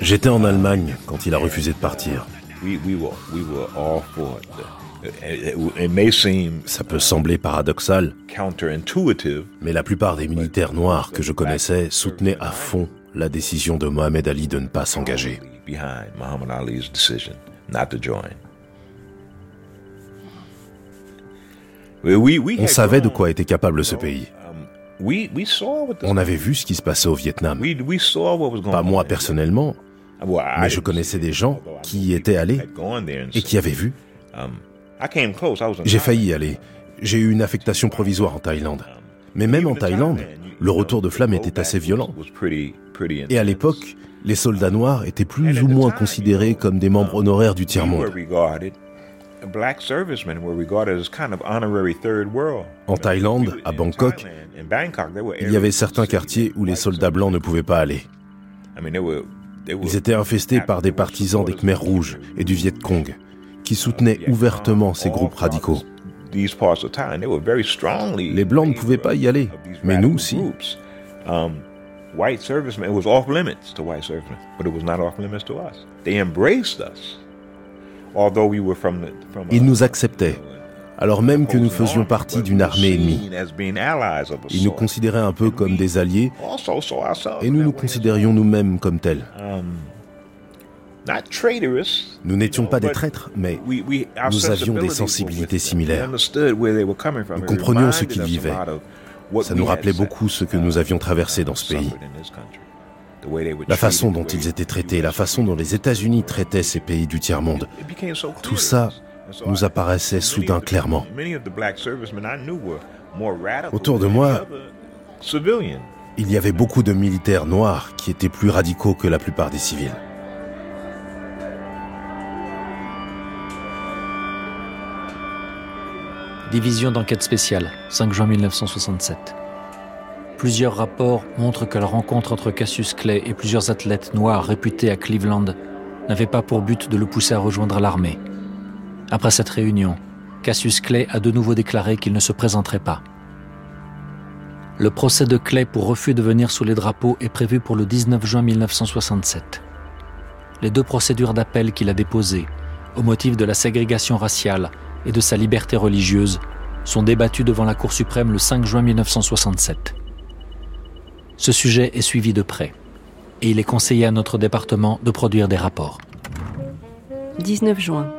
J'étais en Allemagne quand il a refusé de partir. Ça peut sembler paradoxal, mais la plupart des militaires noirs que je connaissais soutenaient à fond la décision de Mohamed Ali de ne pas s'engager. On savait de quoi était capable ce pays. On avait vu ce qui se passait au Vietnam. Pas moi personnellement, mais je connaissais des gens qui y étaient allés et qui avaient vu. J'ai failli y aller. J'ai eu une affectation provisoire en Thaïlande. Mais même en Thaïlande, le retour de flamme était assez violent. Et à l'époque, les soldats noirs étaient plus ou moins considérés comme des membres honoraires du tiers-monde. En Thaïlande, à Bangkok, il y avait certains quartiers où les soldats blancs ne pouvaient pas aller. Ils étaient infestés par des partisans des Khmers rouges et du Viet Cong, qui soutenaient ouvertement ces groupes radicaux. Les blancs ne pouvaient pas y aller, mais nous, si. white servicemen, it was off limits to white servicemen, but it was not off limits to us. They embraced us, Ils nous acceptaient, alors même que nous faisions partie d'une armée ennemie. Ils nous considéraient un peu comme des alliés, et nous nous considérions nous-mêmes comme tels. Nous n'étions pas des traîtres, mais nous avions des sensibilités similaires. Nous comprenions ce qu'ils vivaient. Ça nous rappelait beaucoup ce que nous avions traversé dans ce pays. La façon dont ils étaient traités, la façon dont les États-Unis traitaient ces pays du tiers-monde, tout ça nous apparaissait soudain clairement. Autour de moi, il y avait beaucoup de militaires noirs qui étaient plus radicaux que la plupart des civils. Division d'enquête spéciale, 5 juin 1967. Plusieurs rapports montrent que la rencontre entre Cassius Clay et plusieurs athlètes noirs réputés à Cleveland n'avait pas pour but de le pousser à rejoindre l'armée. Après cette réunion, Cassius Clay a de nouveau déclaré qu'il ne se présenterait pas. Le procès de Clay pour refus de venir sous les drapeaux est prévu pour le 19 juin 1967. Les deux procédures d'appel qu'il a déposées, au motif de la ségrégation raciale et de sa liberté religieuse, sont débattues devant la Cour suprême le 5 juin 1967. Ce sujet est suivi de près et il est conseillé à notre département de produire des rapports. 19 juin.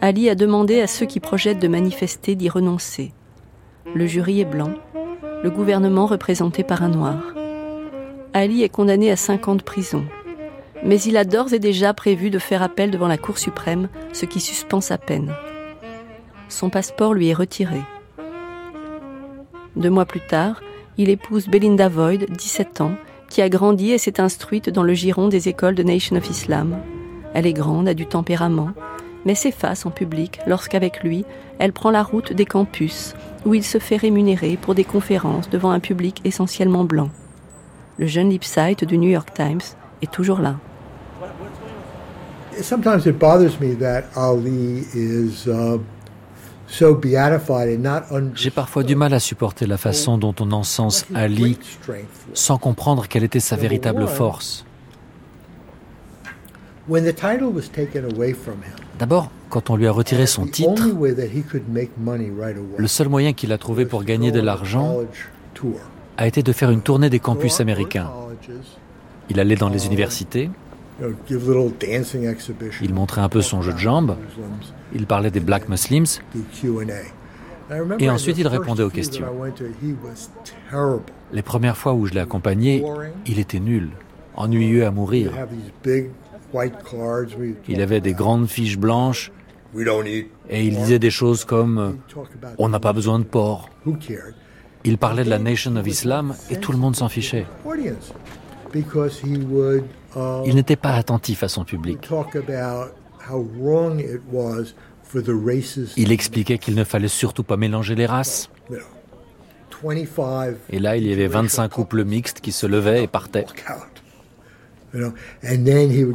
Ali a demandé à ceux qui projettent de manifester d'y renoncer. Le jury est blanc, le gouvernement représenté par un noir. Ali est condamné à 5 ans de prison, mais il a d'ores et déjà prévu de faire appel devant la Cour suprême, ce qui suspend sa peine. Son passeport lui est retiré. Deux mois plus tard, il épouse Belinda Void, 17 ans, qui a grandi et s'est instruite dans le giron des écoles de Nation of Islam. Elle est grande, a du tempérament, mais s'efface en public lorsqu'avec lui, elle prend la route des campus, où il se fait rémunérer pour des conférences devant un public essentiellement blanc. Le jeune Lipsite du New York Times est toujours là. J'ai parfois du mal à supporter la façon dont on encense Ali sans comprendre quelle était sa véritable force. D'abord, quand on lui a retiré son titre, le seul moyen qu'il a trouvé pour gagner de l'argent a été de faire une tournée des campus américains. Il allait dans les universités, il montrait un peu son jeu de jambes, il parlait des Black Muslims, et ensuite il répondait aux questions. Les premières fois où je l'ai accompagné, il était nul, ennuyeux à mourir. Il avait des grandes fiches blanches et il disait des choses comme On n'a pas besoin de porc. Il parlait de la Nation of Islam et tout le monde s'en fichait. Il n'était pas attentif à son public. Il expliquait qu'il ne fallait surtout pas mélanger les races. Et là, il y avait 25 couples mixtes qui se levaient et partaient.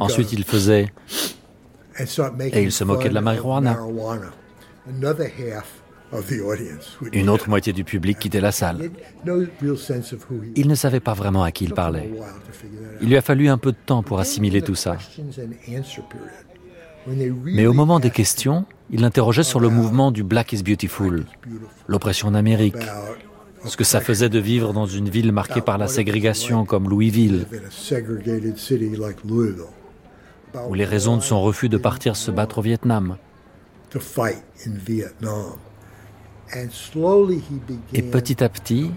Ensuite, il faisait... Et il se moquait de la marijuana. Une autre moitié du public quittait la salle. Il ne savait pas vraiment à qui il parlait. Il lui a fallu un peu de temps pour assimiler tout ça. Mais au moment des questions, il interrogeait sur le mouvement du Black is Beautiful, l'oppression en Amérique, ce que ça faisait de vivre dans une ville marquée par la ségrégation comme Louisville, ou les raisons de son refus de partir se battre au Vietnam. Et petit à petit,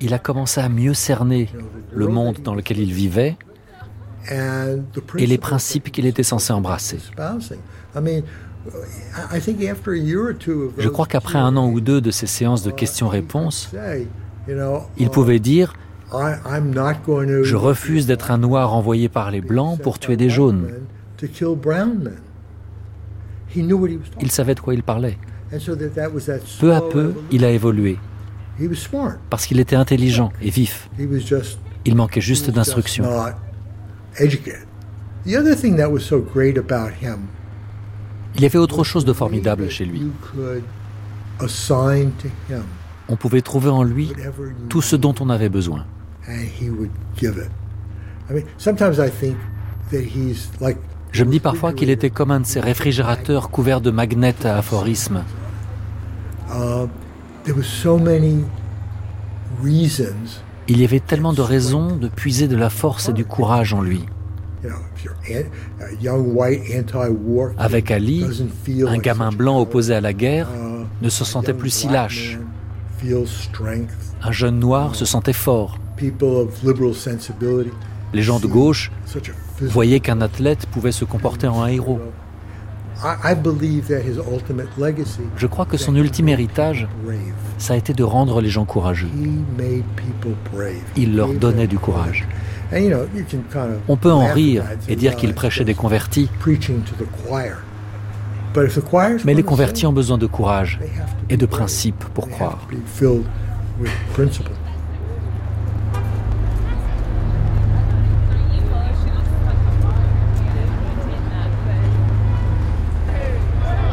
il a commencé à mieux cerner le monde dans lequel il vivait et les principes qu'il était censé embrasser. Je crois qu'après un an ou deux de ces séances de questions-réponses, il pouvait dire Je refuse d'être un noir envoyé par les blancs pour tuer des jaunes. Il savait de quoi il parlait. Peu à peu, il a évolué. Parce qu'il était intelligent et vif. Il manquait juste Il y avait autre chose de formidable chez lui. On pouvait trouver en lui tout ce dont on avait besoin. Je me dis parfois qu'il était comme un de ces réfrigérateurs couverts de magnets à aphorismes. Il y avait tellement de raisons de puiser de la force et du courage en lui. Avec Ali, un gamin blanc opposé à la guerre ne se sentait plus si lâche. Un jeune noir se sentait fort. Les gens de gauche voyaient qu'un athlète pouvait se comporter en un héros. Je crois que son ultime héritage, ça a été de rendre les gens courageux. Il leur donnait du courage. On peut en rire et dire qu'il prêchait des convertis. Mais les convertis ont besoin de courage et de principes pour croire.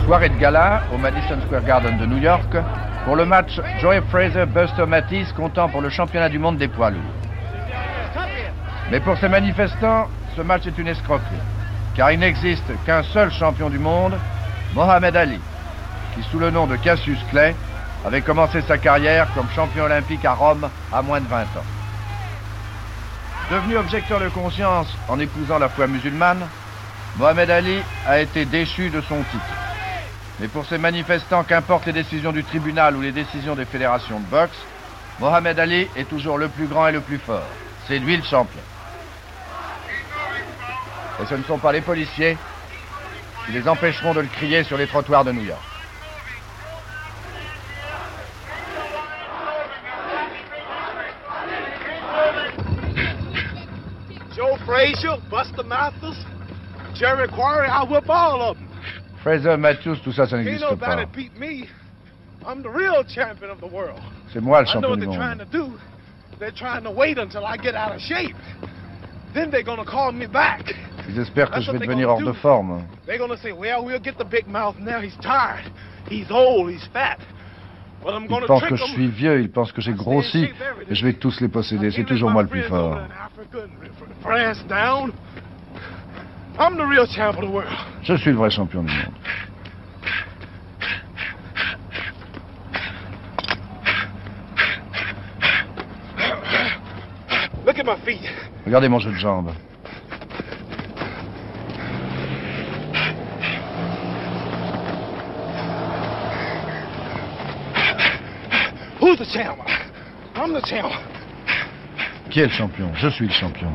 Soirée de gala au Madison Square Garden de New York pour le match Joey Fraser-Buster Matisse comptant pour le championnat du monde des poids lourds. Mais pour ces manifestants, ce match est une escroquerie, car il n'existe qu'un seul champion du monde, Mohamed Ali, qui sous le nom de Cassius Clay avait commencé sa carrière comme champion olympique à Rome à moins de 20 ans. Devenu objecteur de conscience en épousant la foi musulmane, Mohamed Ali a été déchu de son titre. Mais pour ces manifestants, qu'importent les décisions du tribunal ou les décisions des fédérations de boxe, Mohamed Ali est toujours le plus grand et le plus fort. C'est lui le champion. Et ce ne sont pas les policiers qui les empêcheront de le crier sur les trottoirs de New York. Joe Frazier, Buster Mathis, Jerry Quarry, I whip all of. Fraser, Matthews, tout ça, ça n'existe pas. C'est moi le champion du monde. Ils espèrent que je vais devenir hors de forme. They're gonna say, well, we'll get the big mouth now. He's tired. He's old. He's fat. But I'm Ils pensent trick que je suis vieux, ils pensent que j'ai grossi, et je vais tous les posséder. C'est toujours moi le plus fort. France down. I'm the real champ of the world. Je suis le vrai champion du monde. Look at my feet. Regardez mon jeu de jambes. Who's the champ? I'm the champ. Qui est le champion? Je suis le champion.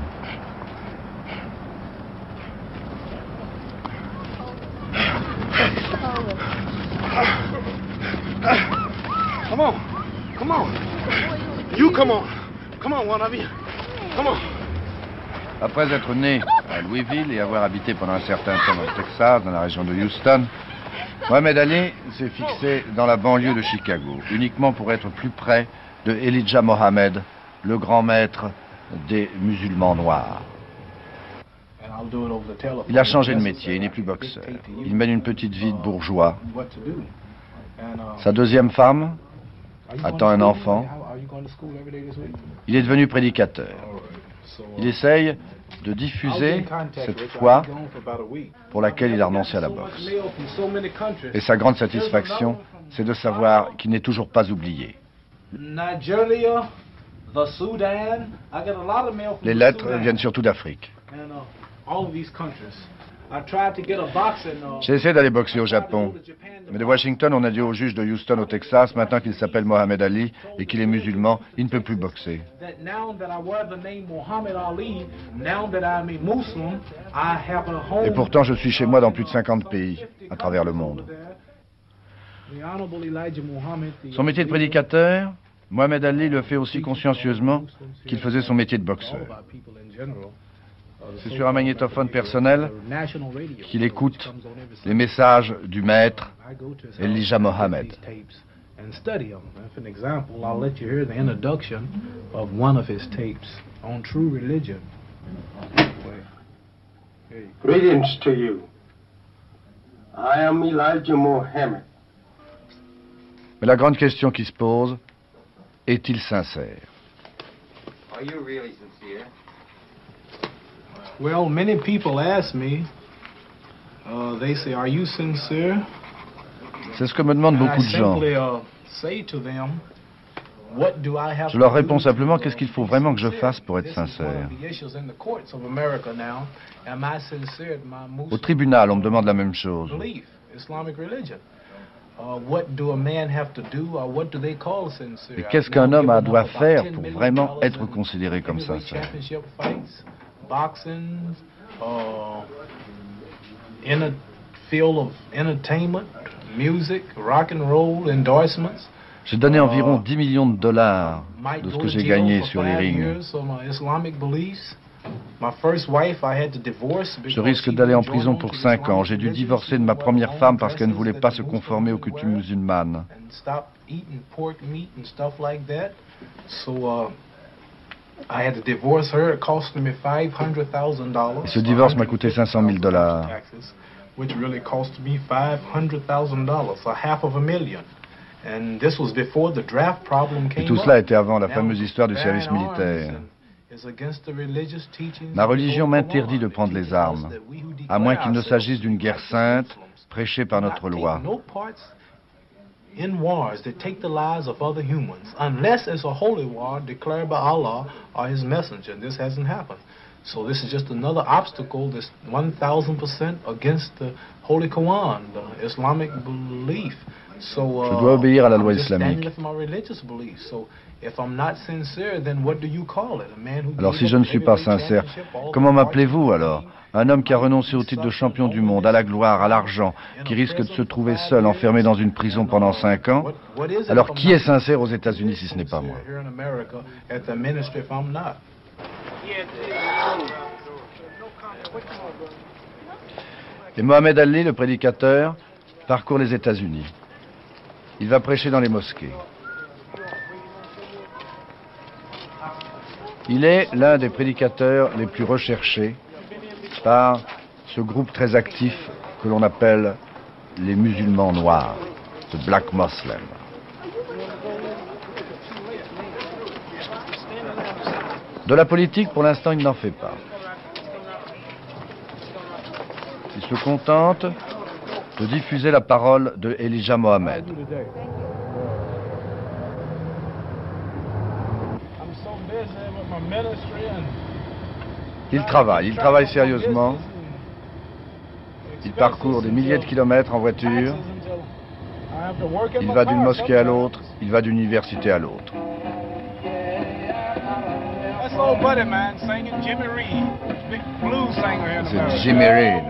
Come on. Come on. You come on. Come on, you. Come on. Après être né à Louisville et avoir habité pendant un certain temps au Texas, dans la région de Houston, Mohamed Ali s'est fixé dans la banlieue de Chicago, uniquement pour être plus près de Elijah Mohammed, le grand maître des musulmans noirs. Il a changé de métier, il n'est plus boxeur. Il mène une petite vie de bourgeois. Sa deuxième femme attend un enfant. Il est devenu prédicateur. Il essaye de diffuser cette foi pour laquelle il a renoncé à la boxe. Et sa grande satisfaction, c'est de savoir qu'il n'est toujours pas oublié. Nigeria, the Sudan. I get a lot of mail from Les lettres viennent surtout d'Afrique. Uh, J'ai essayé d'aller boxer au Japon. Mais de Washington, on a dit au juge de Houston au Texas, maintenant qu'il s'appelle Mohamed Ali et qu'il est musulman, il ne peut plus boxer. Et pourtant, je suis chez moi dans plus de 50 pays à travers le monde. Son métier de prédicateur, Mohamed Ali le fait aussi consciencieusement qu'il faisait son métier de boxeur. C'est sur un magnétophone personnel qu'il écoute les messages du maître Elijah Mohammed. these tapes and study them. For an example, I'll let you hear the introduction of one of his tapes on true religion. Greetings to you. I am Elijah Muhammad. Mais la grande question qui se pose, est-il sincère? Are you really sincere? Well, many people ask me, uh, they say, Are you sincere? C'est ce que me demandent beaucoup de gens. simply uh, say to them, What do I have Je leur réponds simplement uh, qu'est-ce qu'il faut vraiment que je fasse pour être sincère? Au tribunal, on me demande la même chose. Uh, sincere? Et qu'est-ce qu'un homme doit faire $10 pour vraiment être considéré comme sincère? Boxing, uh, in a field of entertainment, music, rock and roll, endorsements. J'ai donné environ 10 millions de dollars de ce que j'ai gagné sur les rings. years for my Islamic beliefs. My first wife, I had to divorce Je risque d'aller en prison on pour to the 5 ans. J'ai dû divorcer de ma première femme parce qu'elle ne voulait pas se conformer aux coutumes musulmanes. Ce divorce m'a coûté 500 000 dollars. which really cost me $500,000, a half of a million. And this was before the draft problem Et tout cela était avant la fameuse histoire du service militaire. Ma religion m'interdit de prendre les armes, à moins qu'il ne s'agisse d'une guerre sainte prêchée par notre loi. In wars that take the lives of other humans, unless it's a holy war declared by Allah or His messenger. This hasn't happened. So this is just another obstacle that's 1,000% against the Holy Quran, the Islamic belief. So uh, Je dois obéir à la loi islamique. up for my religious beliefs. So if I'm not sincere, then what do you call it? A man who Alors si je ne suis pas sincère, comment m'appelez-vous alors? Un homme qui a renoncé au titre de champion du monde, à la gloire, à l'argent, qui risque de se trouver seul, enfermé dans une prison pendant cinq ans? Alors qui est sincère aux États-Unis si ce n'est pas moi? Et Mohamed Ali, le prédicateur, parcourt les États-Unis. Il va prêcher dans les mosquées. Il est l'un des prédicateurs les plus recherchés par ce groupe très actif que l'on appelle les musulmans noirs, the Black Muslims. De la politique, pour l'instant, il n'en fait pas. Il se contente de diffuser la parole de Elijah Mohamed. Il travaille, il travaille sérieusement. Il parcourt des milliers de kilomètres en voiture. Il va d'une mosquée à l'autre, il va d'une université à l'autre. C'est. Jimmy Reed,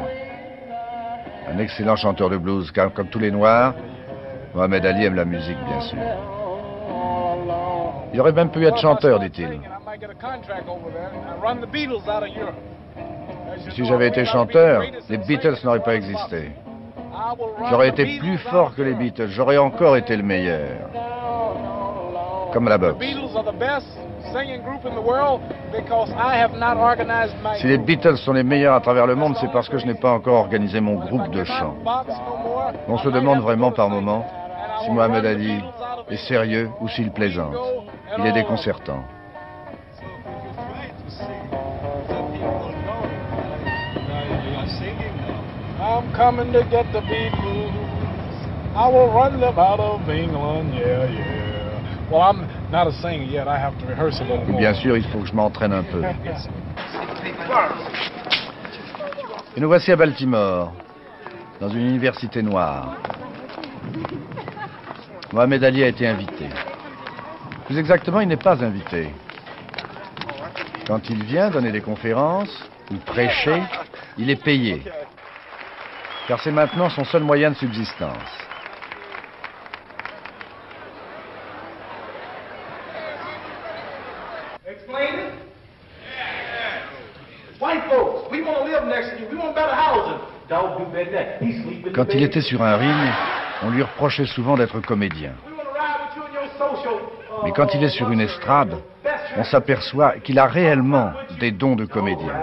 un excellent chanteur de blues, car comme tous les Noirs, Mohamed Ali aime la musique, bien sûr. Il aurait même pu être chanteur, dit-il. Si j'avais été chanteur, les Beatles n'auraient pas existé. J'aurais été plus fort que les Beatles, j'aurais encore été le meilleur. Comme la boxe. Si les Beatles sont les meilleurs à travers le monde, c'est parce que je n'ai pas encore organisé mon groupe de chant. On se demande vraiment par moments si Mohamed Ali est sérieux ou s'il plaisante. Il est déconcertant. I'm coming to get the Beatles. I will run them out of England, yeah, yeah. Well, I'm Bien sûr, il faut que je m'entraîne un peu. Et nous voici à Baltimore, dans une université noire. Mohamed Ali a été invité. Plus exactement, il n'est pas invité. Quand il vient donner des conférences ou prêcher, il est payé. Car c'est maintenant son seul moyen de subsistance. Explain it? White folks, we want to live next to you. We want better housing. Don't do better than that. He sleep in the Quand il était sur un ring, on lui reprochait souvent d'être comédien. Mais quand il est sur une estrade, on s'aperçoit qu'il a réellement des dons de comédien.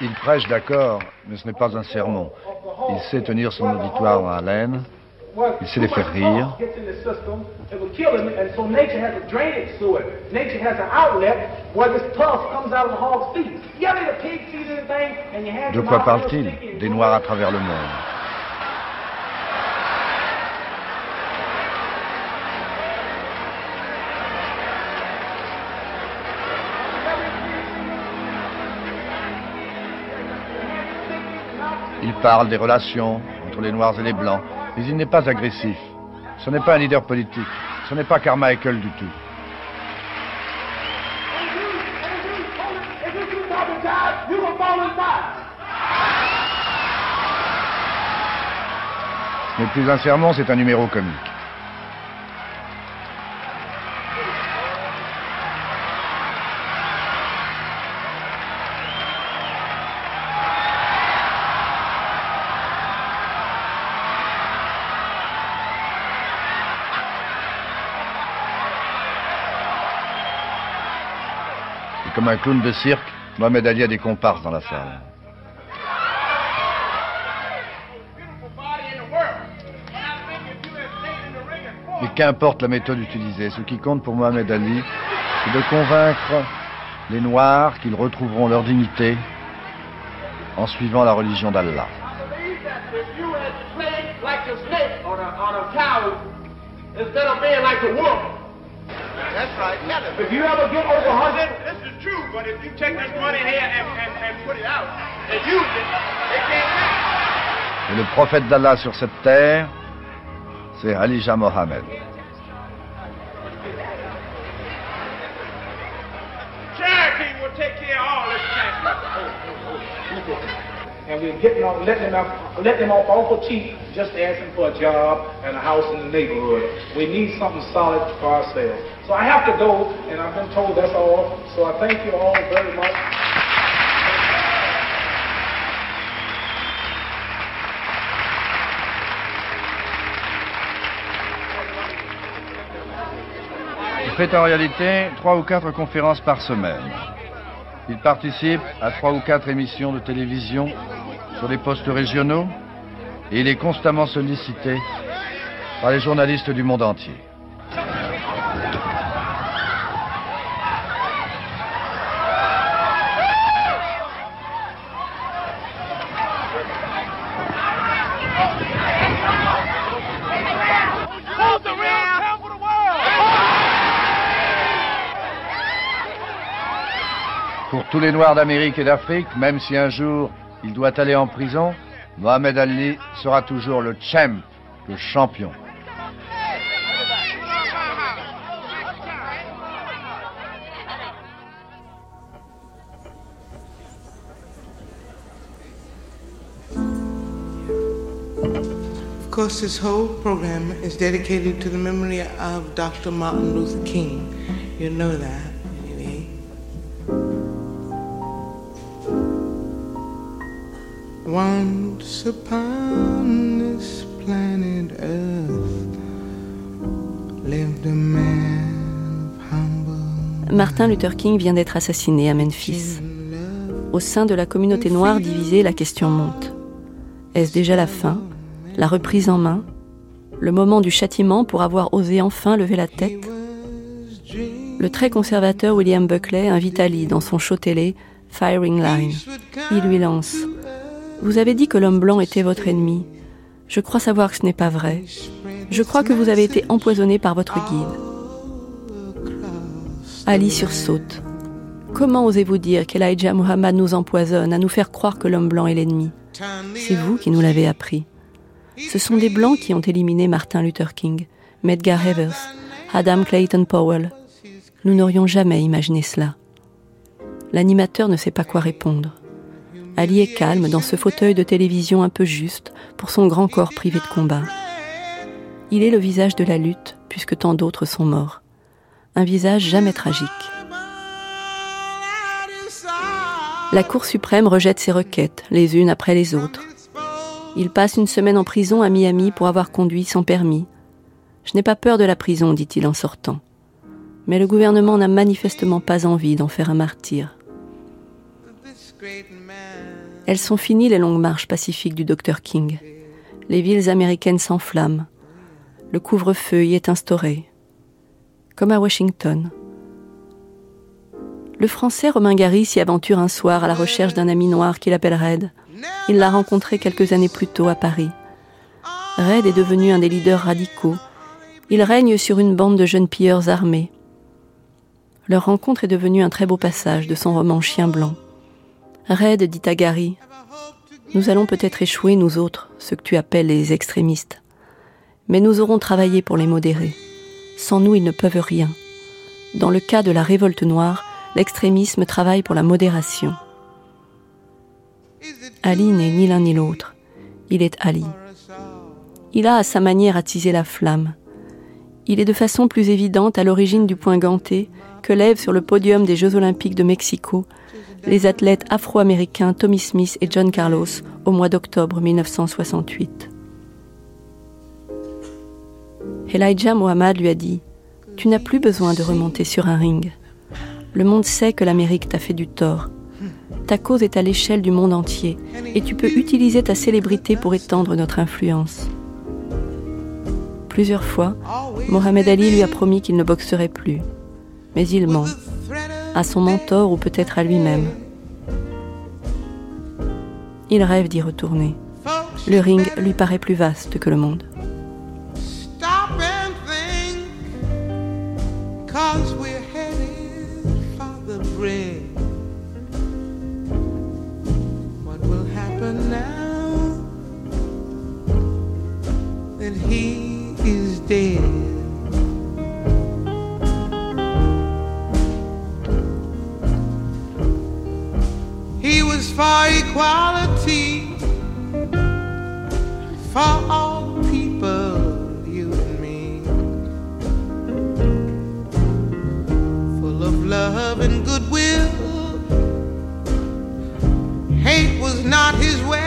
Il prêche, d'accord, mais ce n'est pas un sermon. Il sait tenir son auditoire en haleine, il sait les faire rire, De quoi parle-t-il? Des Noirs à travers le monde. Il parle des relations entre les Noirs et les Blancs, mais il n'est pas agressif. Ce n'est pas un leader politique. Ce n'est pas Carmichael du tout. N'est plus sermon, c'est un numéro comique. Un clown de cirque, Mohamed Ali a des comparses dans la salle. Mais qu'importe la méthode utilisée, ce qui compte pour Mohamed Ali, c'est de convaincre les Noirs qu'ils retrouveront leur dignité en suivant la religion d'Allah. That's right. If you ever get over 100, this is but if you take money and, put it out and Et le prophète d'Allah sur cette terre, c'est Alija Mohammed. Charity will take care of all this And we're getting off, letting them off, letting them off awful cheap, just asking for a job and a house in the neighborhood. We need something solid for ourselves. So I have to go, and I've been told that's all. So I thank you all very much. Il fait en réalité trois ou quatre conférences par semaine. Il participe à trois ou quatre émissions de télévision sur les postes régionaux et il est constamment sollicité par les journalistes du monde entier. Pour tous les Noirs d'Amérique et d'Afrique, même si un jour il doit aller en prison, Mohamed Ali sera toujours le champ, le champion. Of course, this whole program is dedicated to the memory of Dr. Martin Luther King. You know that. Martin Luther King vient d'être assassiné à Memphis. Au sein de la communauté noire divisée, la question monte. Est-ce déjà la fin? La reprise en main? Le moment du châtiment pour avoir osé enfin lever la tête? Le très conservateur William Buckley invite Ali dans son show télé Firing Line. Il lui lance Vous avez dit que l'homme blanc était votre ennemi. Je crois savoir que ce n'est pas vrai. Je crois que vous avez été empoisonné par votre guide. Ali sursaute. Comment osez-vous dire qu'Elijah Muhammad nous empoisonne à nous faire croire que l'homme blanc est l'ennemi? C'est vous qui nous l'avez appris. Ce sont des blancs qui ont éliminé Martin Luther King, Medgar Evers, Adam Clayton Powell. Nous n'aurions jamais imaginé cela. L'animateur ne sait pas quoi répondre. Ali est calme dans ce fauteuil de télévision un peu juste pour son grand corps privé de combat. Il est le visage de la lutte puisque tant d'autres sont morts. Un visage jamais tragique. La Cour suprême rejette ses requêtes, les unes après les autres. Il passe une semaine en prison à Miami pour avoir conduit sans permis. Je n'ai pas peur de la prison, dit-il en sortant. Mais le gouvernement n'a manifestement pas envie d'en faire un martyr. Elles sont finies les longues marches pacifiques du Dr King. Les villes américaines s'enflamment. Le couvre-feu y est instauré. Comme à Washington. Le français Romain Gary s'y aventure un soir à la recherche d'un ami noir qu'il appelle Red. Il l'a rencontré quelques années plus tôt à Paris. Red est devenu un des leaders radicaux. Il règne sur une bande de jeunes pilleurs armés. Leur rencontre est devenue un très beau passage de son roman Chien blanc. Red dit à Nous allons peut-être échouer, nous autres, ceux que tu appelles les extrémistes. Mais nous aurons travaillé pour les modérer. Sans nous, ils ne peuvent rien. Dans le cas de la révolte noire, l'extrémisme travaille pour la modération. Ali n'est ni l'un ni l'autre. Il est Ali. Il a à sa manière attisé la flamme. Il est de façon plus évidente à l'origine du point ganté que lèvent sur le podium des Jeux olympiques de Mexico les athlètes afro-américains Tommy Smith et John Carlos au mois d'octobre 1968. Elijah Muhammad lui a dit Tu n'as plus besoin de remonter sur un ring. Le monde sait que l'Amérique t'a fait du tort. Ta cause est à l'échelle du monde entier et tu peux utiliser ta célébrité pour étendre notre influence. Plusieurs fois, Mohamed Ali lui a promis qu'il ne boxerait plus. Mais il ment. À son mentor ou peut-être à lui-même. Il rêve d'y retourner. Le ring lui paraît plus vaste que le monde. He equality for all people, you and me. Full of love and goodwill. Hate was not his way.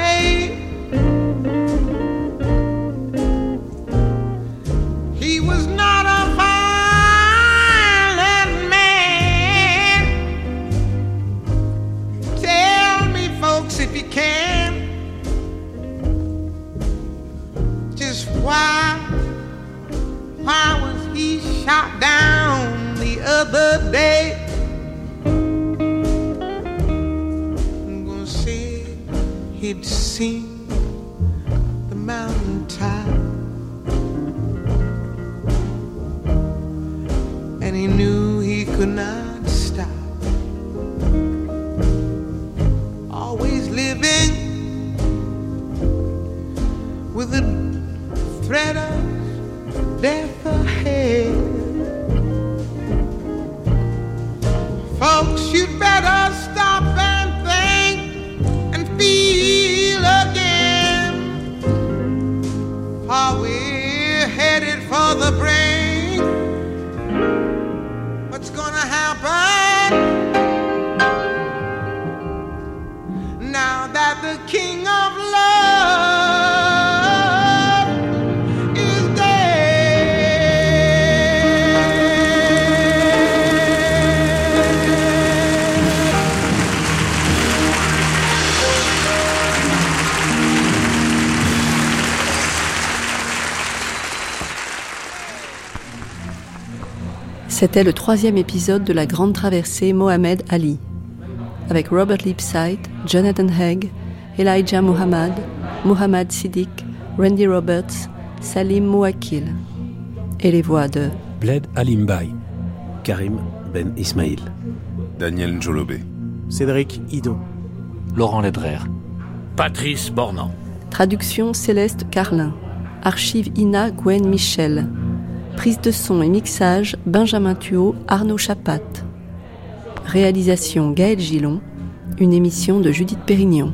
C'était le troisième épisode de la grande traversée Mohamed Ali, avec Robert Lipsyte, Jonathan Haig, Elijah Muhammad, Muhammad Siddiq, Randy Roberts, Salim Mouakil, et les voix de Bled Alimbay, Karim Ben Ismail, Daniel Njolobé, Cédric Hidon, Laurent Ledrer, Patrice Bornand. Traduction Céleste Carlin. Archive Ina Gwen Michel. Prise de son et mixage Benjamin Thuot, Arnaud Chapat. Réalisation Gaël Gillon. Une émission de Judith Pérignon.